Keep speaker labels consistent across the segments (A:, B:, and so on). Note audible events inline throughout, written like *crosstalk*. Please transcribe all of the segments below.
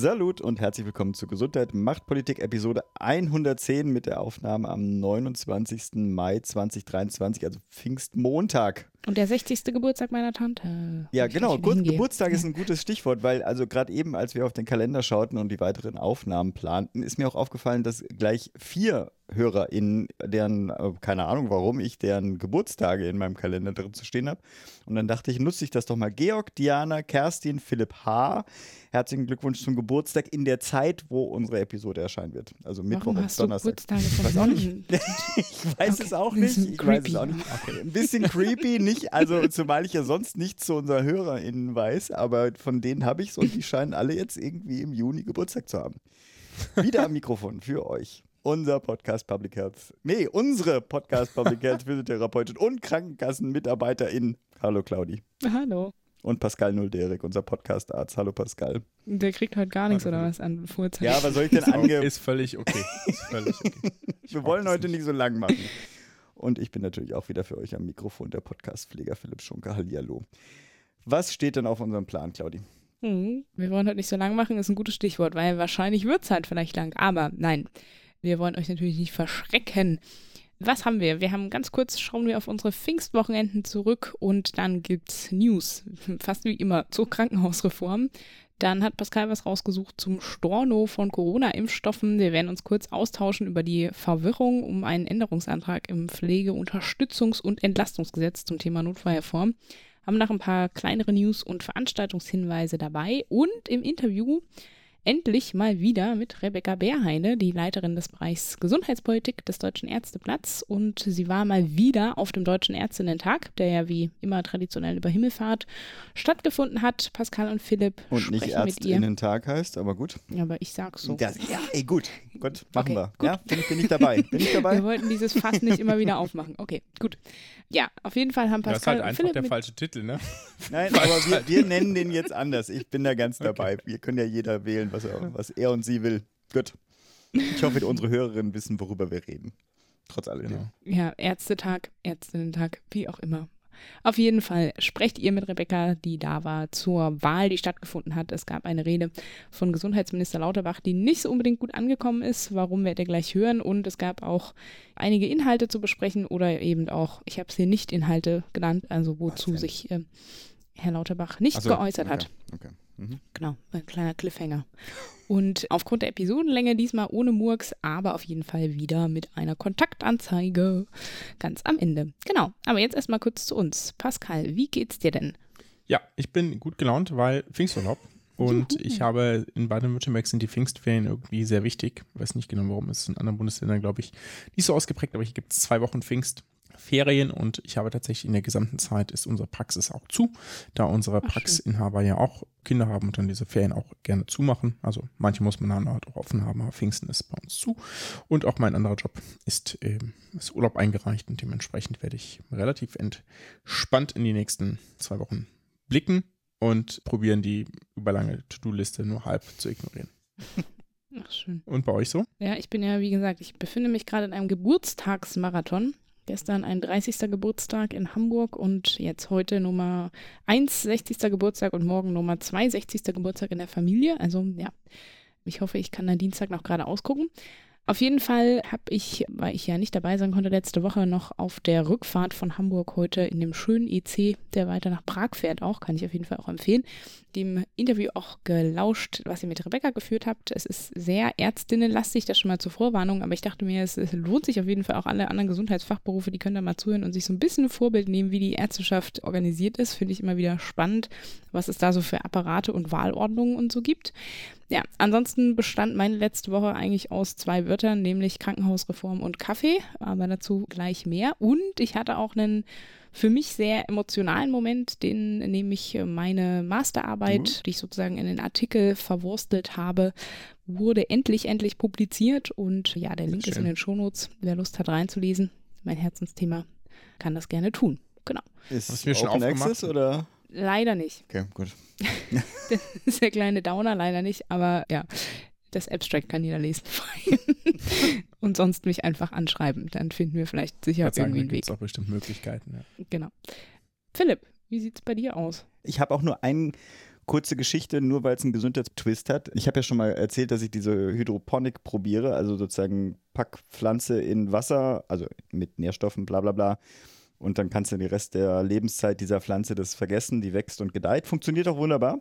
A: Salut und herzlich willkommen zu Gesundheit macht Politik Episode 110 mit der Aufnahme am 29. Mai 2023, also Pfingstmontag.
B: Und der 60. Geburtstag meiner Tante.
A: Ja, genau.
B: hingehe.
A: Geburtstag ist *laughs* ein gutes Stichwort, weil also gerade eben, als wir auf den Kalender schauten und die weiteren Aufnahmen planten, ist mir auch aufgefallen, dass gleich vier HörerInnen, deren, äh, keine Ahnung warum, ich deren Geburtstage in meinem Kalender drin zu stehen habe. Und dann dachte ich, nutze ich das doch mal. Georg, Diana, Kerstin, Philipp H. Herzlichen Glückwunsch zum Geburtstag in der Zeit, wo unsere Episode erscheinen wird. Also Mittwoch und Donnerstag.
B: Von
A: weiß auch nicht. *laughs* Ich weiß
B: Okay,
A: es auch nicht. Ich weiß es auch nicht. Ein bisschen creepy, nicht, also zumal ich ja sonst nichts zu unseren HörerInnen weiß, aber von denen habe ich es und die scheinen alle jetzt irgendwie im Juni Geburtstag zu haben. Wieder am Mikrofon für euch. Unser Podcast Public Health. Nee, unsere Podcast Public Health *laughs* Physiotherapeutin und KrankenkassenmitarbeiterIn. Hallo Claudi.
B: Hallo.
A: Und Pascal Nulderik, unser Podcast-Arzt. Hallo Pascal.
B: Der kriegt heute gar nichts oder was an Vorzeichen.
A: Ja, was soll ich denn ange...
C: Ist völlig okay. Ist völlig okay. *laughs*
A: Wir wollen heute nicht so lang machen. Und ich bin natürlich auch wieder für euch am Mikrofon, der Podcast-Pfleger Philipp Schunke. Hallihallo. Was steht denn auf unserem Plan, Claudi?
B: Hm, wir wollen heute nicht so lang machen, ist ein gutes Stichwort, weil wahrscheinlich wird es halt vielleicht lang. Aber nein, wir wollen euch natürlich nicht verschrecken. Was haben wir? Wir haben ganz kurz, schauen wir auf unsere Pfingstwochenenden zurück und dann gibt's News. *laughs* Fast wie immer zur Krankenhausreform. Dann hat Pascal was rausgesucht zum Storno von Corona-Impfstoffen. Wir werden uns kurz austauschen über die Verwirrung um einen Änderungsantrag im Pflege-Unterstützungs- und Entlastungsgesetz zum Thema Notfallreform. Haben noch ein paar kleinere News und Veranstaltungshinweise dabei und im Interview endlich mal wieder mit Rebecca Beerheine, die Leiterin des Bereichs Gesundheitspolitik des Deutschen Ärzteblatts. Und sie war mal wieder auf dem Deutschen Ärztinnen-Tag, der ja wie immer traditionell über Himmelfahrt stattgefunden hat. Pascal und Philipp
A: Und nicht
B: sprechen mit ihr.
A: Ärztinnen-Tag heißt, aber gut.
B: Aber ich sag's so.
A: Das, ja, ey, gut. Gut, machen
B: Okay,
A: wir.
B: gut.
A: Ja, bin, bin ich dabei. Bin ich dabei?
B: Wir wollten dieses Fass nicht immer wieder aufmachen. Okay, gut. Ja, auf jeden Fall haben
C: Das ist
B: Pascal
C: halt
B: und
C: einfach
B: Philipp
C: der
B: mit
C: falsche Titel, ne?
A: Nein, *laughs* aber wir, wir nennen den jetzt anders. Ich bin da ganz dabei. Wir können ja jeder wählen, was er, was er und sie will. Gut. Ich hoffe, unsere Hörerinnen wissen, worüber wir reden. Trotz alledem.
C: Genau.
B: Ja, Ärztetag, Ärztinnentag, wie auch immer. Auf jeden Fall sprecht ihr mit Rebecca, die da war, zur Wahl, die stattgefunden hat. Es gab eine Rede von Gesundheitsminister Lauterbach, die nicht so unbedingt gut angekommen ist. Warum werdet ihr gleich hören? Und es gab auch einige Inhalte zu besprechen oder eben auch, ich habe es hier nicht Inhalte genannt, also wozu sich äh, Herr Lauterbach nicht
A: so,
B: geäußert
A: okay,
B: hat.
A: Okay. Mhm.
B: Genau, ein kleiner Cliffhanger. Und aufgrund der Episodenlänge diesmal ohne Murks, aber auf jeden Fall wieder mit einer Kontaktanzeige ganz am Ende. Genau, aber jetzt erstmal kurz zu uns. Pascal, wie geht's dir denn?
C: Ja, ich bin gut gelaunt, weil Pfingsturlaub. Und
B: Juhu.
C: ich habe in Baden-Württemberg sind die Pfingstferien irgendwie sehr wichtig. Weiß nicht genau warum. Es ist in anderen Bundesländern, glaube ich, nicht so ausgeprägt, aber hier gibt es zwei Wochen Pfingstferien und ich habe tatsächlich in der gesamten Zeit ist unsere Praxis auch zu, da unsere
B: Ach,
C: Praxisinhaber ja auch Kinder haben und dann diese Ferien auch gerne zumachen. Also manche muss man dann halt auch offen haben, aber Pfingsten ist bei uns zu. Und auch mein anderer Job ist, ähm, ist Urlaub eingereicht und dementsprechend werde ich relativ entspannt in die nächsten zwei Wochen blicken und probieren die überlange To-Do-Liste nur halb zu ignorieren. *laughs*
B: Ach, schön.
C: Und bei euch so?
B: Ja, ich bin ja, wie gesagt, ich befinde mich gerade in einem Geburtstagsmarathon. Gestern ein 30. Geburtstag in Hamburg und jetzt heute Nummer 1, 60. Geburtstag und morgen Nummer 2, 60. Geburtstag in der Familie. Also ja, ich hoffe, ich kann dann Dienstag noch gerade ausgucken. Auf jeden Fall habe ich, weil ich ja nicht dabei sein konnte, letzte Woche noch auf der Rückfahrt von Hamburg heute in dem schönen EC, der weiter nach Prag fährt, auch, kann ich auf jeden Fall auch empfehlen, dem Interview auch gelauscht, was ihr mit Rebecca geführt habt. Es ist sehr ärztinnenlastig, das schon mal zur Vorwarnung, aber ich dachte mir, es, es lohnt sich auf jeden Fall auch alle anderen Gesundheitsfachberufe, die können da mal zuhören und sich so ein bisschen ein Vorbild nehmen, wie die Ärzteschaft organisiert ist. Finde ich immer wieder spannend, was es da so für Apparate und Wahlordnungen und so gibt. Ja, ansonsten bestand meine letzte Woche eigentlich aus zwei Wörtern, nämlich Krankenhausreform und Kaffee, aber dazu gleich mehr. Und ich hatte auch einen für mich sehr emotionalen Moment, den nämlich meine Masterarbeit,
A: Mhm.
B: die ich sozusagen in den Artikel verwurstelt habe, wurde endlich, endlich publiziert und ja, der Link ist in den Shownotes. Wer Lust hat reinzulesen, mein Herzensthema, kann das gerne tun. Genau.
A: Ist
C: Hast du mir schon
A: Open
C: aufgemacht?
A: Access oder?
B: Leider nicht.
A: Okay, gut. *laughs*
B: Das ist der kleine Downer, leider nicht, aber ja, das Abstract kann jeder lesen. *laughs* und sonst mich einfach anschreiben, dann finden wir vielleicht sicher
C: Ich sagen,
B: irgendwie
C: da
B: einen
C: gibt
B: Weg.
C: es auch bestimmt Möglichkeiten. Ja.
B: Genau. Philipp, wie sieht's bei dir aus?
A: Ich habe auch nur eine kurze Geschichte, nur weil es einen Gesundheitstwist hat. Ich habe ja schon mal erzählt, dass ich diese Hydroponik probiere, also sozusagen pack Pflanze in Wasser, also mit Nährstoffen, bla bla bla. Und dann kannst du den Rest der Lebenszeit dieser Pflanze das vergessen, die wächst und gedeiht. Funktioniert auch wunderbar.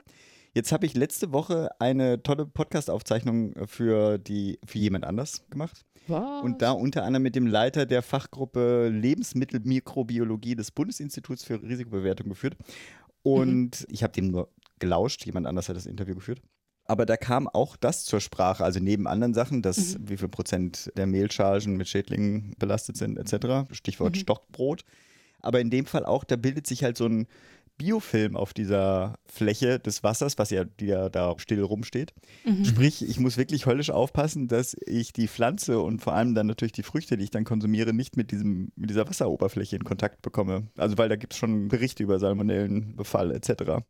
A: Jetzt habe ich letzte Woche eine tolle Podcast-Aufzeichnung für, die, für jemand anders gemacht.
B: Was?
A: Und da unter anderem mit dem Leiter der Fachgruppe Lebensmittelmikrobiologie des Bundesinstituts für Risikobewertung geführt. Und ich habe dem nur gelauscht, jemand anders hat das Interview geführt. Aber da kam auch das zur Sprache, also neben anderen Sachen, dass wie viel Prozent der Mehlchargen mit Schädlingen belastet sind, etc. Stichwort Stockbrot. Aber in dem Fall auch, da bildet sich halt so ein Biofilm auf dieser Fläche des Wassers, was ja, die ja da still rumsteht. Sprich, ich muss wirklich höllisch aufpassen, dass ich die Pflanze und vor allem dann natürlich die Früchte, die ich dann konsumiere, nicht mit, diesem, mit dieser Wasseroberfläche in Kontakt bekomme. Also weil da gibt es schon Berichte über Salmonellenbefall etc.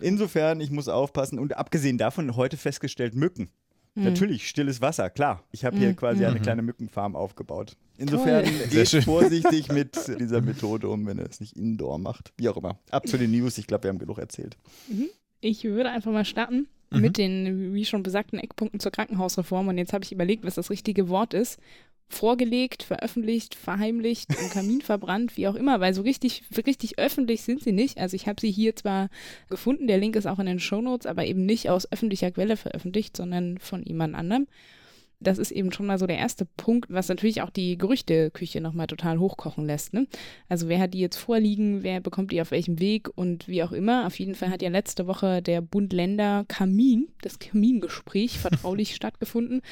A: Insofern, ich muss aufpassen und abgesehen davon heute festgestellt, Mücken. Natürlich, stilles Wasser, klar. Ich habe hier quasi eine kleine Mückenfarm aufgebaut. Insofern
B: Toll.
A: geht
C: schön.
A: vorsichtig mit dieser Methode um, wenn er es nicht indoor macht. Wie auch immer. Ab zu den News, ich glaube, wir haben genug erzählt.
B: Ich würde einfach mal starten mit den, wie schon besagten, Eckpunkten zur Krankenhausreform. Und jetzt habe ich überlegt, was das richtige Wort ist. Vorgelegt, veröffentlicht, verheimlicht, im Kamin verbrannt, wie auch immer, weil so richtig, richtig öffentlich sind sie nicht. Also ich habe sie hier zwar gefunden, der Link ist auch in den Shownotes, aber eben nicht aus öffentlicher Quelle veröffentlicht, sondern von jemand anderem. Das ist eben schon mal so der erste Punkt, was natürlich auch die Gerüchteküche nochmal total hochkochen lässt. Ne? Also wer hat die jetzt vorliegen, wer bekommt die auf welchem Weg und wie auch immer. Auf jeden Fall hat ja letzte Woche der Bund-Länder Kamin, das Kamingespräch vertraulich *laughs* stattgefunden,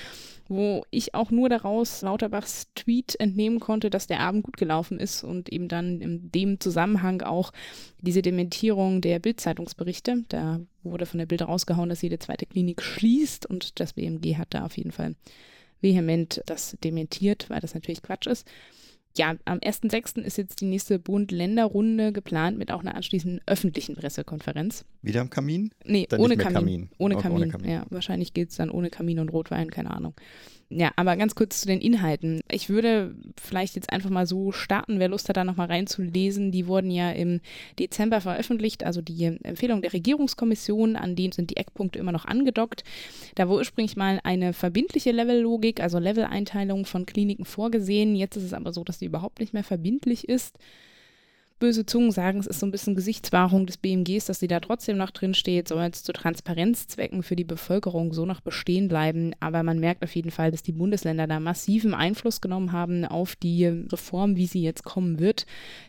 B: wo ich auch nur daraus Lauterbachs Tweet entnehmen konnte, dass der Abend gut gelaufen ist und eben dann in dem Zusammenhang auch diese Dementierung der Bild-Zeitungsberichte. Da wurde von der Bild rausgehauen, dass jede zweite Klinik schließt und das BMG hat da auf jeden Fall vehement das dementiert, weil das natürlich Quatsch ist. Ja, am 1.6. ist jetzt die nächste Bund-Länder-Runde geplant mit auch einer anschließenden öffentlichen Pressekonferenz.
A: Wieder am Kamin?
B: Nee, ohne Kamin.
A: Kamin.
B: Ohne, Kamin.
A: ohne Kamin.
B: Ja, wahrscheinlich gilt es dann ohne Kamin und Rotwein, keine Ahnung. Ja, aber ganz kurz zu den Inhalten. Ich würde vielleicht jetzt einfach mal so starten, wer Lust hat, da nochmal reinzulesen. Die wurden ja im Dezember veröffentlicht, also die Empfehlung der Regierungskommission, an denen sind die Eckpunkte immer noch angedockt. Da war ursprünglich mal eine verbindliche Levellogik, also Level-Einteilung von Kliniken vorgesehen. Jetzt ist es aber so, dass die überhaupt nicht mehr verbindlich ist. Böse Zungen sagen, es ist so ein bisschen Gesichtswahrung des BMGs, dass sie da trotzdem noch drin steht, soll jetzt zu Transparenzzwecken für die Bevölkerung so noch bestehen bleiben. Aber man merkt auf jeden Fall, dass die Bundesländer da massiven Einfluss genommen haben auf die Reform, wie sie jetzt kommen wird.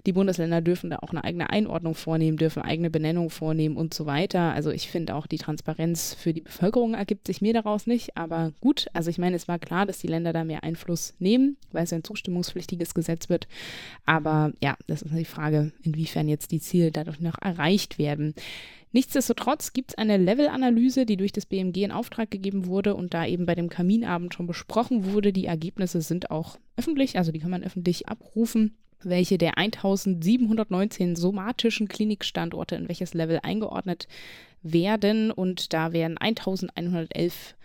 B: Die Bundesländer dürfen da auch eine eigene Einordnung vornehmen, dürfen eigene Benennung vornehmen und so weiter. Also ich finde auch die Transparenz für die Bevölkerung ergibt sich mir daraus nicht. Aber gut, also ich meine, es war klar, dass die Länder da mehr Einfluss nehmen, weil es ein zustimmungspflichtiges Gesetz wird. Aber ja, das ist die Frage, inwiefern jetzt die Ziele dadurch noch erreicht werden. Nichtsdestotrotz gibt es eine Level-Analyse, die durch das BMG in Auftrag gegeben wurde und da eben bei dem Kaminabend schon besprochen wurde. Die Ergebnisse sind auch öffentlich, also die kann man öffentlich abrufen welche der 1719 somatischen Klinikstandorte in welches Level eingeordnet werden. Und da werden 1111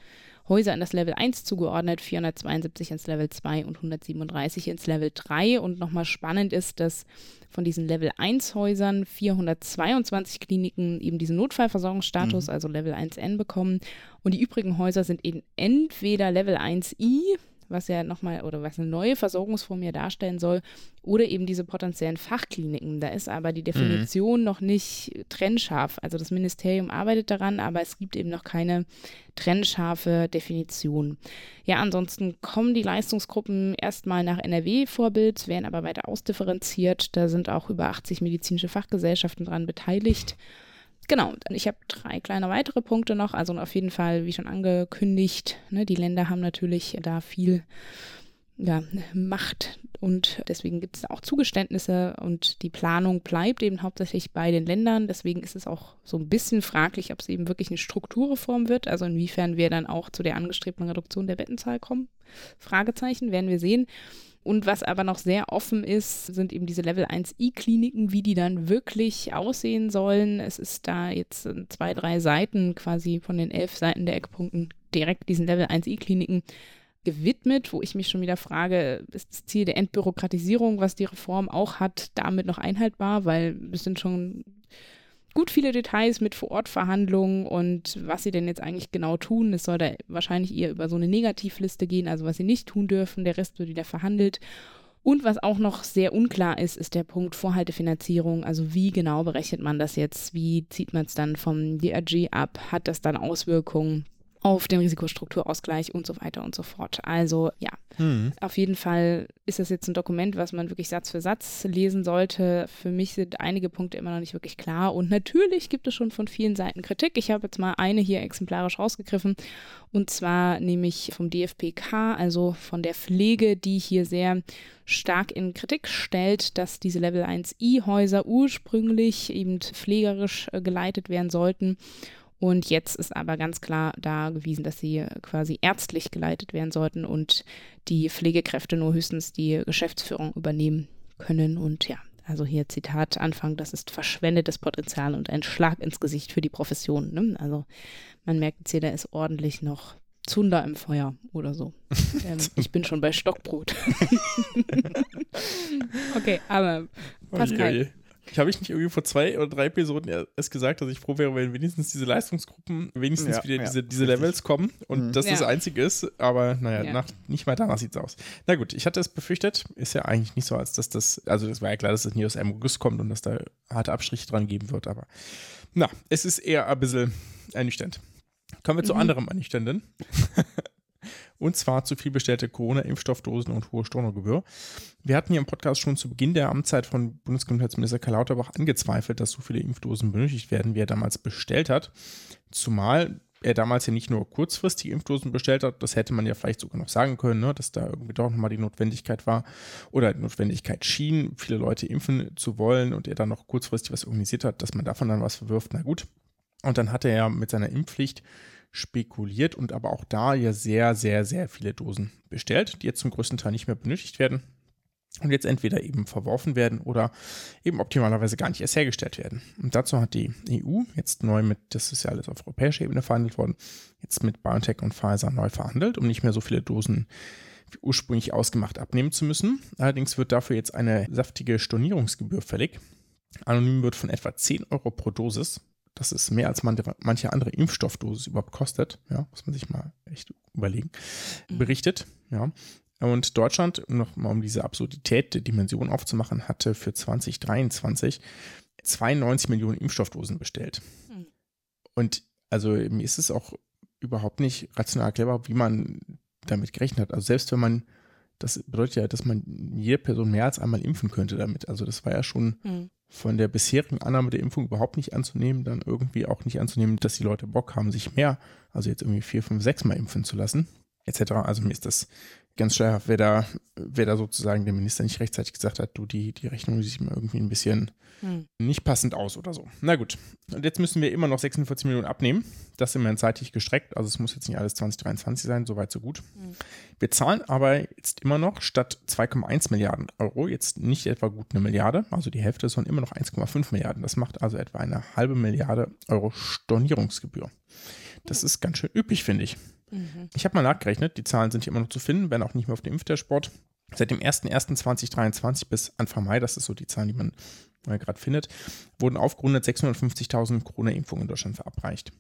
B: Häuser in das Level 1 zugeordnet, 472 ins Level 2 und 137 ins Level 3. Und nochmal spannend ist, dass von diesen Level 1 Häusern 422 Kliniken eben diesen Notfallversorgungsstatus, also Level 1N bekommen. Und die übrigen Häuser sind eben entweder Level 1I, was ja nochmal oder was eine neue Versorgungsform ja darstellen soll, oder eben diese potenziellen Fachkliniken. Da ist aber die Definition noch nicht trennscharf. Also das Ministerium arbeitet daran, aber es gibt eben noch keine trennscharfe Definition. Ja, ansonsten kommen die Leistungsgruppen erstmal nach NRW-Vorbild, werden aber weiter ausdifferenziert. Da sind auch über 80 medizinische Fachgesellschaften dran beteiligt. Genau, ich habe drei kleine weitere Punkte noch. Also auf jeden Fall, wie schon angekündigt, ne, die Länder haben natürlich da viel ja, Macht und deswegen gibt es auch Zugeständnisse und die Planung bleibt eben hauptsächlich bei den Ländern. Deswegen ist es auch so ein bisschen fraglich, ob es eben wirklich eine Strukturreform wird, also inwiefern wir dann auch zu der angestrebten Reduktion der Bettenzahl kommen. Fragezeichen werden wir sehen. Und was aber noch sehr offen ist, sind eben diese Level 1i-Kliniken, wie die dann wirklich aussehen sollen. Es ist da jetzt zwei, drei Seiten quasi von den elf Seiten der Eckpunkten direkt diesen Level 1i-Kliniken gewidmet, wo ich mich schon wieder frage, ist das Ziel der Entbürokratisierung, was die Reform auch hat, damit noch einhaltbar? Weil es sind schon gut viele Details mit Vorortverhandlungen und was sie denn jetzt eigentlich genau tun. Es soll da wahrscheinlich eher über so eine Negativliste gehen, also was sie nicht tun dürfen. Der Rest wird wieder verhandelt. Und was auch noch sehr unklar ist, ist der Punkt Vorhaltefinanzierung. Also wie genau berechnet man das jetzt? Wie zieht man es dann vom DRG ab? Hat das dann Auswirkungen? Auf den Risikostrukturausgleich und so weiter und so fort. Also ja, mhm. auf jeden Fall ist das jetzt ein Dokument, was man wirklich Satz für Satz lesen sollte. Für mich sind einige Punkte immer noch nicht wirklich klar und natürlich gibt es schon von vielen Seiten Kritik. Ich habe jetzt mal eine hier exemplarisch rausgegriffen und zwar nämlich vom DFPK, also von der Pflege, die hier sehr stark in Kritik stellt, dass diese Level 1i Häuser ursprünglich eben pflegerisch äh, geleitet werden sollten und jetzt ist aber ganz klar da gewesen, dass sie quasi ärztlich geleitet werden sollten und die Pflegekräfte nur höchstens die Geschäftsführung übernehmen können. Und ja, also hier Zitat Anfang, das ist verschwendetes Potenzial und ein Schlag ins Gesicht für die Profession. Ne? Also man merkt jetzt hier, da ist ordentlich noch Zunder im Feuer oder so. *laughs* ähm, ich bin schon bei Stockbrot. *laughs* *laughs* okay, aber Pascal,
C: ich habe ich nicht irgendwie vor zwei oder drei Episoden erst gesagt, dass ich froh wäre, wenn wenigstens diese Leistungsgruppen wenigstens ja, wieder ja, diese, diese Levels kommen und mhm. das ja. das Einzige ist. Aber naja, nach, nicht mal danach sieht es aus. Na gut, ich hatte es befürchtet. Ist ja eigentlich nicht so, als dass das, also es war ja klar, dass das nie aus einem Guss kommt und dass da harte Abstriche dran geben wird. Aber na, es ist eher ein bisschen ernüchternd. Kommen wir mhm. zu anderem Ernüchternden. *laughs* und zwar zu viel bestellte Corona-Impfstoffdosen und hohe Stornogebühr. Wir hatten hier im Podcast schon zu Beginn der Amtszeit von Bundesgesundheitsminister Karl Lauterbach angezweifelt, dass so viele Impfdosen benötigt werden, wie er damals bestellt hat. Zumal er damals ja nicht nur kurzfristige Impfdosen bestellt hat, das hätte man ja vielleicht sogar noch sagen können, ne, dass da irgendwie doch nochmal die Notwendigkeit war oder die Notwendigkeit schien, viele Leute impfen zu wollen und er dann noch kurzfristig was organisiert hat, dass man davon dann was verwirft, na gut. Und dann hatte er mit seiner Impfpflicht spekuliert und aber auch da ja sehr, sehr, sehr viele Dosen bestellt, die jetzt zum größten Teil nicht mehr benötigt werden und jetzt entweder eben verworfen werden oder eben optimalerweise gar nicht erst hergestellt werden. Und dazu hat die EU jetzt neu mit, das ist ja alles auf europäischer Ebene verhandelt worden, jetzt mit BioNTech und Pfizer neu verhandelt, um nicht mehr so viele Dosen wie ursprünglich ausgemacht abnehmen zu müssen. Allerdings wird dafür jetzt eine saftige Stornierungsgebühr fällig. Anonym wird von etwa 10 Euro pro Dosis das ist mehr als man, manche andere Impfstoffdosis überhaupt kostet. Ja, muss man sich mal echt überlegen. Mhm. Berichtet, ja. Und Deutschland, nochmal um diese Absurdität der Dimension aufzumachen, hatte für 2023 92 Millionen Impfstoffdosen bestellt. Mhm. Und also mir ist es auch überhaupt nicht rational erklärbar, wie man damit gerechnet hat. Also selbst wenn man, das bedeutet ja, dass man jede Person mehr als einmal impfen könnte damit. Also das war ja schon mhm von der bisherigen Annahme der Impfung überhaupt nicht anzunehmen, dann irgendwie auch nicht anzunehmen, dass die Leute Bock haben, sich mehr, also jetzt irgendwie vier, fünf, sechs Mal impfen zu lassen, etc. Also mir ist das ganz schleierhaft, wer da, wer da sozusagen der Minister nicht rechtzeitig gesagt hat, du, die, die Rechnung sieht mir irgendwie ein bisschen hm. nicht passend aus oder so. Na gut. Und jetzt müssen wir immer noch 46 Millionen abnehmen. Das sind wir zeitlich gestreckt. Also es muss jetzt nicht alles 2023 sein, soweit so gut. Hm. Wir zahlen aber jetzt immer noch statt 2,1 Milliarden Euro jetzt nicht etwa gut eine Milliarde, also die Hälfte, sondern immer noch 1,5 Milliarden. Das macht also etwa eine halbe Milliarde Euro Stornierungsgebühr. Das ist ganz schön üppig, finde ich. Mhm. Ich habe mal nachgerechnet, die Zahlen sind hier immer noch zu finden, werden auch nicht mehr auf dem Impfdashboard. Seit dem 01.01.2023 bis Anfang Mai, das ist so die Zahlen, die man gerade findet, wurden aufgerundet 650.000 Corona-Impfungen in Deutschland verabreicht.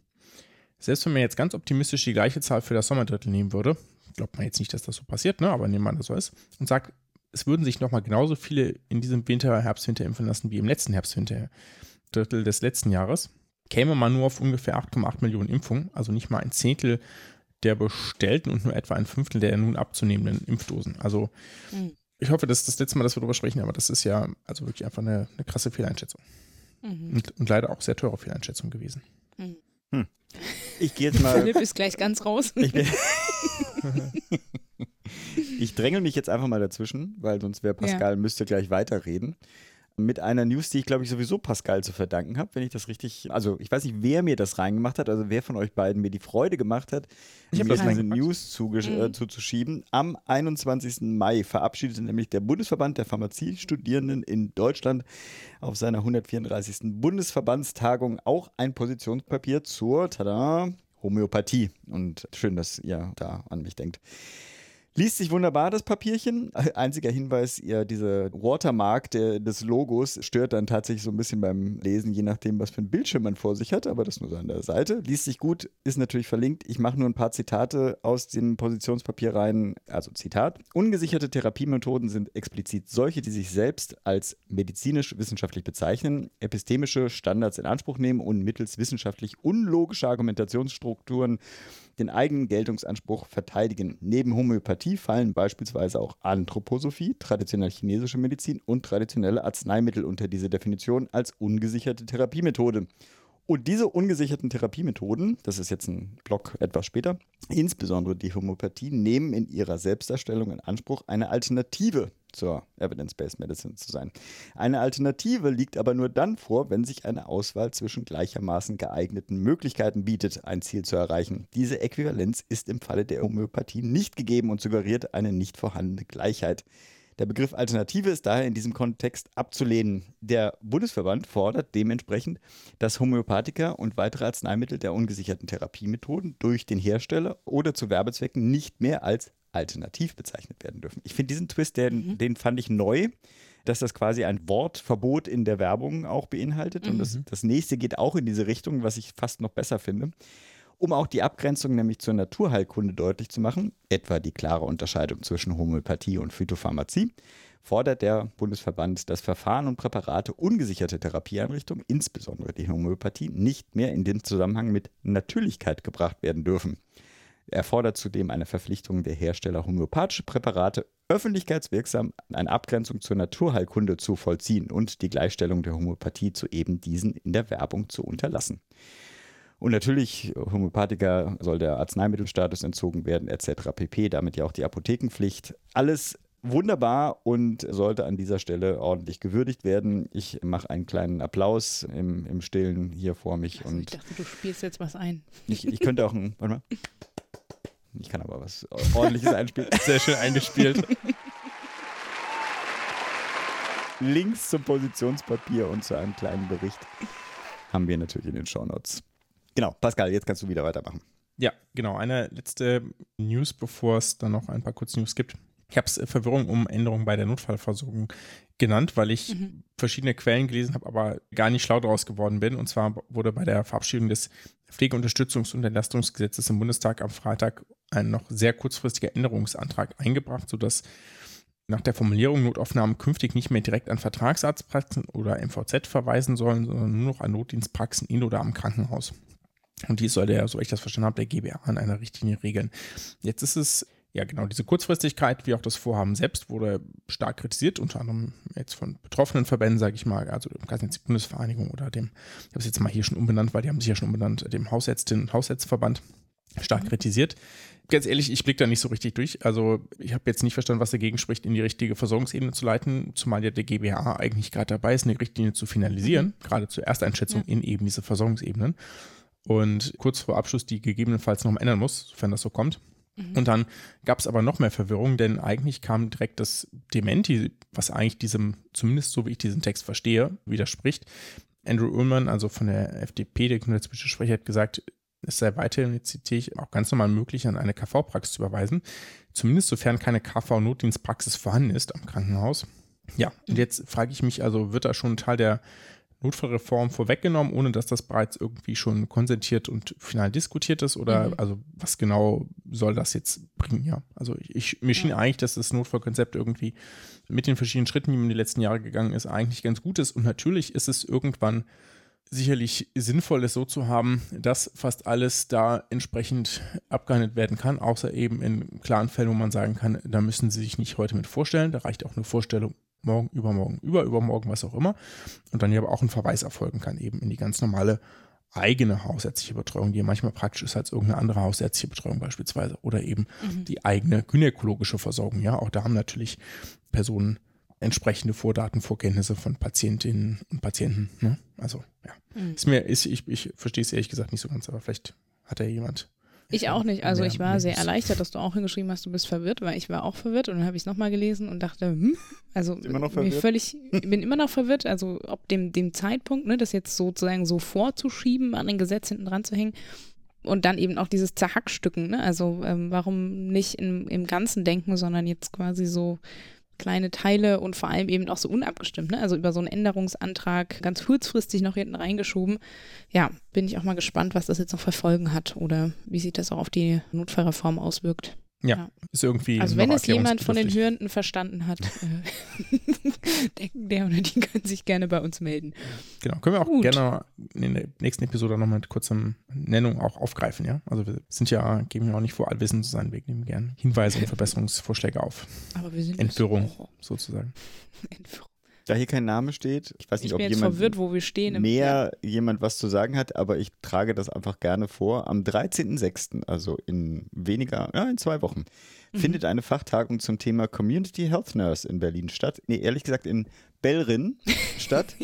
C: Selbst wenn man jetzt ganz optimistisch die gleiche Zahl für das Sommerdrittel nehmen würde, glaubt man jetzt nicht, dass das so passiert, ne? aber nehmen wir an, das so ist, und sagt, es würden sich nochmal genauso viele in diesem Winter, Herbst, Winter impfen lassen wie im letzten Herbst, Winter, Drittel des letzten Jahres, käme man nur auf ungefähr 8,8 Millionen Impfungen, also nicht mal ein Zehntel der bestellten und nur etwa ein Fünftel der nun abzunehmenden Impfdosen. Also mhm. ich hoffe, das ist das letzte Mal, dass wir darüber sprechen, aber das ist ja also wirklich einfach eine, eine krasse Fehleinschätzung. Mhm. Und, und, leider auch sehr teure Fehleinschätzung gewesen. Mhm.
A: Hm. Ich gehe jetzt *laughs* mal.
B: Philipp ist gleich ganz raus. *laughs*
A: Ich drängel mich jetzt einfach mal dazwischen, weil sonst wäre Pascal, ja. müsste gleich weiterreden mit einer News, die ich glaube ich sowieso Pascal zu verdanken habe, wenn ich das richtig, also ich weiß nicht, wer mir das reingemacht hat, also wer von euch beiden mir die Freude gemacht hat, ich mir diese News zuge mhm. äh, zuzuschieben. Am 21. Mai verabschiedete nämlich der Bundesverband der Pharmaziestudierenden in Deutschland auf seiner 134. Bundesverbandstagung auch ein Positionspapier zur, tada, Homöopathie. Und schön, dass ihr da an mich denkt. Liest sich wunderbar, das Papierchen. Einziger Hinweis, ja, diese Watermark der, des Logos stört dann tatsächlich so ein bisschen beim Lesen, je nachdem, was für ein Bildschirm man vor sich hat, aber das nur so an der Seite. Liest sich gut, ist natürlich verlinkt. Ich mache nur ein paar Zitate aus dem Positionspapier rein. Also Zitat. Ungesicherte Therapiemethoden sind explizit solche, die sich selbst als medizinisch-wissenschaftlich bezeichnen, epistemische Standards in Anspruch nehmen und mittels wissenschaftlich unlogischer Argumentationsstrukturen den eigenen Geltungsanspruch verteidigen. Neben Homöopathie fallen beispielsweise auch Anthroposophie, traditionelle chinesische Medizin und traditionelle Arzneimittel unter diese Definition als ungesicherte Therapiemethode. Und diese ungesicherten Therapiemethoden, das ist jetzt ein Block etwas später, insbesondere die Homöopathie, nehmen in ihrer Selbstdarstellung in Anspruch, eine Alternative zur Evidence-Based Medicine zu sein. Eine Alternative liegt aber nur dann vor, wenn sich eine Auswahl zwischen gleichermaßen geeigneten Möglichkeiten bietet, ein Ziel zu erreichen. Diese Äquivalenz ist im Falle der Homöopathie nicht gegeben und suggeriert eine nicht vorhandene Gleichheit. Der Begriff Alternative ist daher in diesem Kontext abzulehnen. Der Bundesverband fordert dementsprechend, dass Homöopathika und weitere Arzneimittel der ungesicherten Therapiemethoden durch den Hersteller oder zu Werbezwecken nicht mehr als alternativ bezeichnet werden dürfen. Ich finde diesen Twist, den, mhm. den fand ich neu, dass das quasi ein Wortverbot in der Werbung auch beinhaltet. Mhm. Und das, mhm. das nächste geht auch in diese Richtung, was ich fast noch besser finde. Um auch die Abgrenzung nämlich zur Naturheilkunde deutlich zu machen, etwa die klare Unterscheidung zwischen Homöopathie und Phytopharmazie, fordert der Bundesverband, dass Verfahren und Präparate ungesicherte Therapieeinrichtungen, insbesondere die Homöopathie, nicht mehr in den Zusammenhang mit Natürlichkeit gebracht werden dürfen. Er fordert zudem eine Verpflichtung der Hersteller, homöopathische Präparate öffentlichkeitswirksam eine Abgrenzung zur Naturheilkunde zu vollziehen und die Gleichstellung der Homöopathie zu eben diesen in der Werbung zu unterlassen. Und natürlich, Homöopathika soll der Arzneimittelstatus entzogen werden, etc. pp. Damit ja auch die Apothekenpflicht. Alles wunderbar und sollte an dieser Stelle ordentlich gewürdigt werden. Ich mache einen kleinen Applaus im, im Stillen hier vor mich.
B: Also
A: und
B: ich dachte, du spielst jetzt was ein.
A: Ich, ich könnte auch ein. Warte mal. *laughs* Ich kann aber was ordentliches einspielen.
C: Sehr schön eingespielt. *laughs*
A: Links zum Positionspapier und zu einem kleinen Bericht haben wir natürlich in den Shownotes. Genau, Pascal, jetzt kannst du wieder weitermachen.
C: Ja, genau. Eine letzte News, bevor es dann noch ein paar kurze News gibt. Ich habe es äh, Verwirrung um Änderungen bei der Notfallversorgung genannt, weil ich mhm. verschiedene Quellen gelesen habe, aber gar nicht schlau daraus geworden bin. Und zwar wurde bei der Verabschiedung des Pflegeunterstützungs- und Entlastungsgesetzes im Bundestag am Freitag ein noch sehr kurzfristiger Änderungsantrag eingebracht, sodass nach der Formulierung Notaufnahmen künftig nicht mehr direkt an Vertragsarztpraxen oder MVZ verweisen sollen, sondern nur noch an Notdienstpraxen in oder am Krankenhaus. Und dies soll der, so ich das verstanden habe, der GBA an einer Richtlinie regeln. Jetzt ist es, ja genau, diese Kurzfristigkeit, wie auch das Vorhaben selbst, wurde stark kritisiert, unter anderem jetzt von betroffenen Verbänden, sage ich mal, also der Bundesvereinigung oder dem, ich habe es jetzt mal hier schon umbenannt, weil die haben sich ja schon umbenannt, dem Hausärztinnen- und Hausärztverband stark mhm. kritisiert. Ganz ehrlich, ich blicke da nicht so richtig durch. Also ich habe jetzt nicht verstanden, was dagegen spricht, in die richtige Versorgungsebene zu leiten, zumal ja der GBA eigentlich gerade dabei ist, eine Richtlinie zu finalisieren, mhm. gerade zur Ersteinschätzung ja. in eben diese Versorgungsebenen und kurz vor Abschluss die gegebenenfalls noch ändern muss, sofern das so kommt. Und dann gab es aber noch mehr Verwirrung, denn eigentlich kam direkt das Dementi, was eigentlich diesem, zumindest so wie ich diesen Text verstehe, widerspricht. Andrew Ullmann, also von der FDP, der gesundheitspolitische Sprecher, hat gesagt, es sei weiterhin, jetzt zitiere ich, auch ganz normal möglich, an eine KV-Praxis zu überweisen, zumindest sofern keine KV-Notdienstpraxis vorhanden ist am Krankenhaus. Ja, und jetzt frage ich mich, also wird da schon ein Teil der Notfallreform vorweggenommen, ohne dass das bereits irgendwie schon konsentiert und final diskutiert ist? Oder mhm. also was genau soll das jetzt bringen? Ja, also ich, mir schien ja. eigentlich, dass das Notfallkonzept irgendwie mit den verschiedenen Schritten, die man die letzten Jahre gegangen ist, eigentlich ganz gut ist. Und natürlich ist es irgendwann sicherlich sinnvoll, es so zu haben, dass fast alles da entsprechend abgehandelt werden kann, außer eben in klaren Fällen, wo man sagen kann, da müssen Sie sich nicht heute mit vorstellen, da reicht auch eine Vorstellung morgen, übermorgen, über, übermorgen, was auch immer. Und dann ja aber auch ein Verweis erfolgen kann, eben in die ganz normale eigene hausärztliche Betreuung, die manchmal praktisch ist als irgendeine andere hausärztliche Betreuung beispielsweise oder eben
B: Mhm.
C: die eigene gynäkologische Versorgung. Ja, auch da haben natürlich Personen entsprechende Vordaten, Vorkenntnisse von Patientinnen und Patienten. Ne? Also ja,
B: Mhm.
C: ist mir, ist, ich, ich verstehe es ehrlich gesagt nicht so ganz, aber vielleicht hat ja jemand.
B: Ich auch nicht. Also ich war sehr erleichtert, dass du auch hingeschrieben hast, du bist verwirrt, weil ich war auch verwirrt und dann habe ich es nochmal gelesen und dachte, hm, also mir völlig, ich bin immer noch verwirrt, also ob dem, dem Zeitpunkt, ne, das jetzt sozusagen so vorzuschieben, an den Gesetz hinten dran zu hängen und dann eben auch dieses Zerhackstücken, ne, also ähm, warum nicht im, im Ganzen denken, sondern jetzt quasi so kleine Teile und vor allem eben auch so unabgestimmt, ne? also über so einen Änderungsantrag ganz kurzfristig noch hinten reingeschoben. Ja, bin ich auch mal gespannt, was das jetzt noch für Folgen hat oder wie sich das auch auf die Notfallreform auswirkt.
C: Ist irgendwie.
B: Also wenn es jemand von den. Hörenden verstanden hat, äh, *laughs* der, der oder die können sich gerne bei uns melden.
C: Genau, können wir auch
B: Gut.
C: gerne in der nächsten Episode nochmal mit kurzer Nennung auch aufgreifen, ja. Also wir sind ja, geben ja auch nicht vor, allwissend zu sein, wir nehmen gerne Hinweise und *laughs* Verbesserungsvorschläge auf,
B: Aber wir sind
C: Entführung. Sozusagen. *laughs*
B: Entführung.
A: Da hier kein Name steht, ich weiß nicht,
B: Ich
A: ob jemand
B: verwirrt, wo wir stehen.
A: mehr jemand was zu sagen hat, aber ich trage das einfach gerne vor. Am 13.06., also in weniger, ja, in zwei Wochen,
B: Mhm.
A: findet eine Fachtagung zum Thema Community Health Nurse in Berlin statt. Nee, ehrlich gesagt in Belrin *laughs* statt,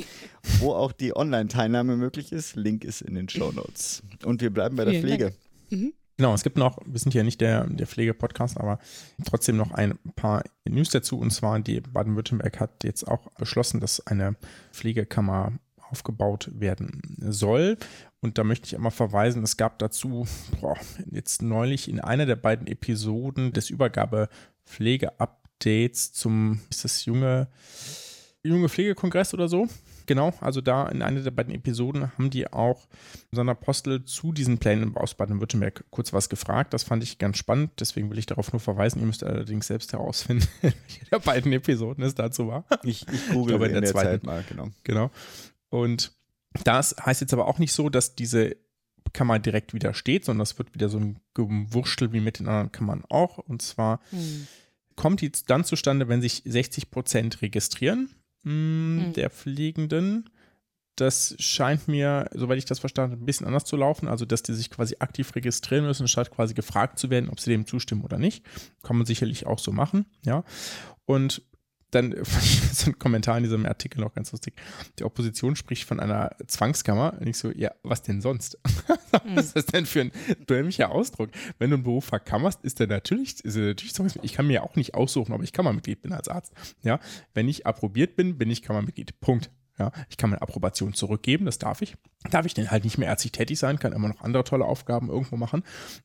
A: wo auch die Online-Teilnahme möglich ist. Link ist in den Show Notes. Und wir bleiben bei der
B: Vielen
A: Pflege.
B: Mhm.
C: Genau, es gibt noch, wir sind ja nicht der, der Pflege-Podcast, aber trotzdem noch ein paar News dazu. Und zwar, die Baden-Württemberg hat jetzt auch beschlossen, dass eine Pflegekammer aufgebaut werden soll. Und da möchte ich einmal verweisen, es gab dazu boah, jetzt neulich in einer der beiden Episoden des Übergabe-Pflege-Updates zum, ist das junge, junge Pflegekongress oder so? Genau, also da in einer der beiden Episoden haben die auch Sandra Postel zu diesen Plänen aus Baden-Württemberg kurz was gefragt. Das fand ich ganz spannend, deswegen will ich darauf nur verweisen. Ihr müsst allerdings selbst herausfinden, *laughs* welche der beiden Episoden es dazu war.
A: Ich, ich google
C: glaube, in
A: in
C: der
A: der,
C: zweiten.
A: Zeit mal, genau.
C: Genau. Und das heißt jetzt aber auch nicht so, dass diese Kammer direkt wieder steht, sondern das wird wieder so ein Gewurschtel wie mit den anderen Kammern auch. Und zwar
B: Hm.
C: kommt die dann zustande, wenn sich 60 Prozent registrieren mh,
B: Mhm.
C: der Pflegenden. Das scheint mir, soweit ich das verstanden habe, ein bisschen anders zu laufen. Also, dass die sich quasi aktiv registrieren müssen, statt quasi gefragt zu werden, ob sie dem zustimmen oder nicht. Kann man sicherlich auch so machen, ja. Und dann *laughs* so ein Kommentar in diesem Artikel noch ganz lustig. Die Opposition spricht von einer Zwangskammer. Und ich so, ja, was denn sonst? *laughs* was ist das denn für ein dämlicher Ausdruck? Wenn du einen Beruf verkammerst, ist der natürlich, ist der natürlich Ich kann mir ja auch nicht aussuchen, ob ich Kammermitglied bin als Arzt. Ja, wenn ich approbiert bin, bin ich Kammermitglied. Punkt. Ja, ich kann meine Approbation zurückgeben, das darf ich. Darf ich denn halt nicht mehr ärztlich tätig sein, kann immer noch andere tolle Aufgaben irgendwo machen.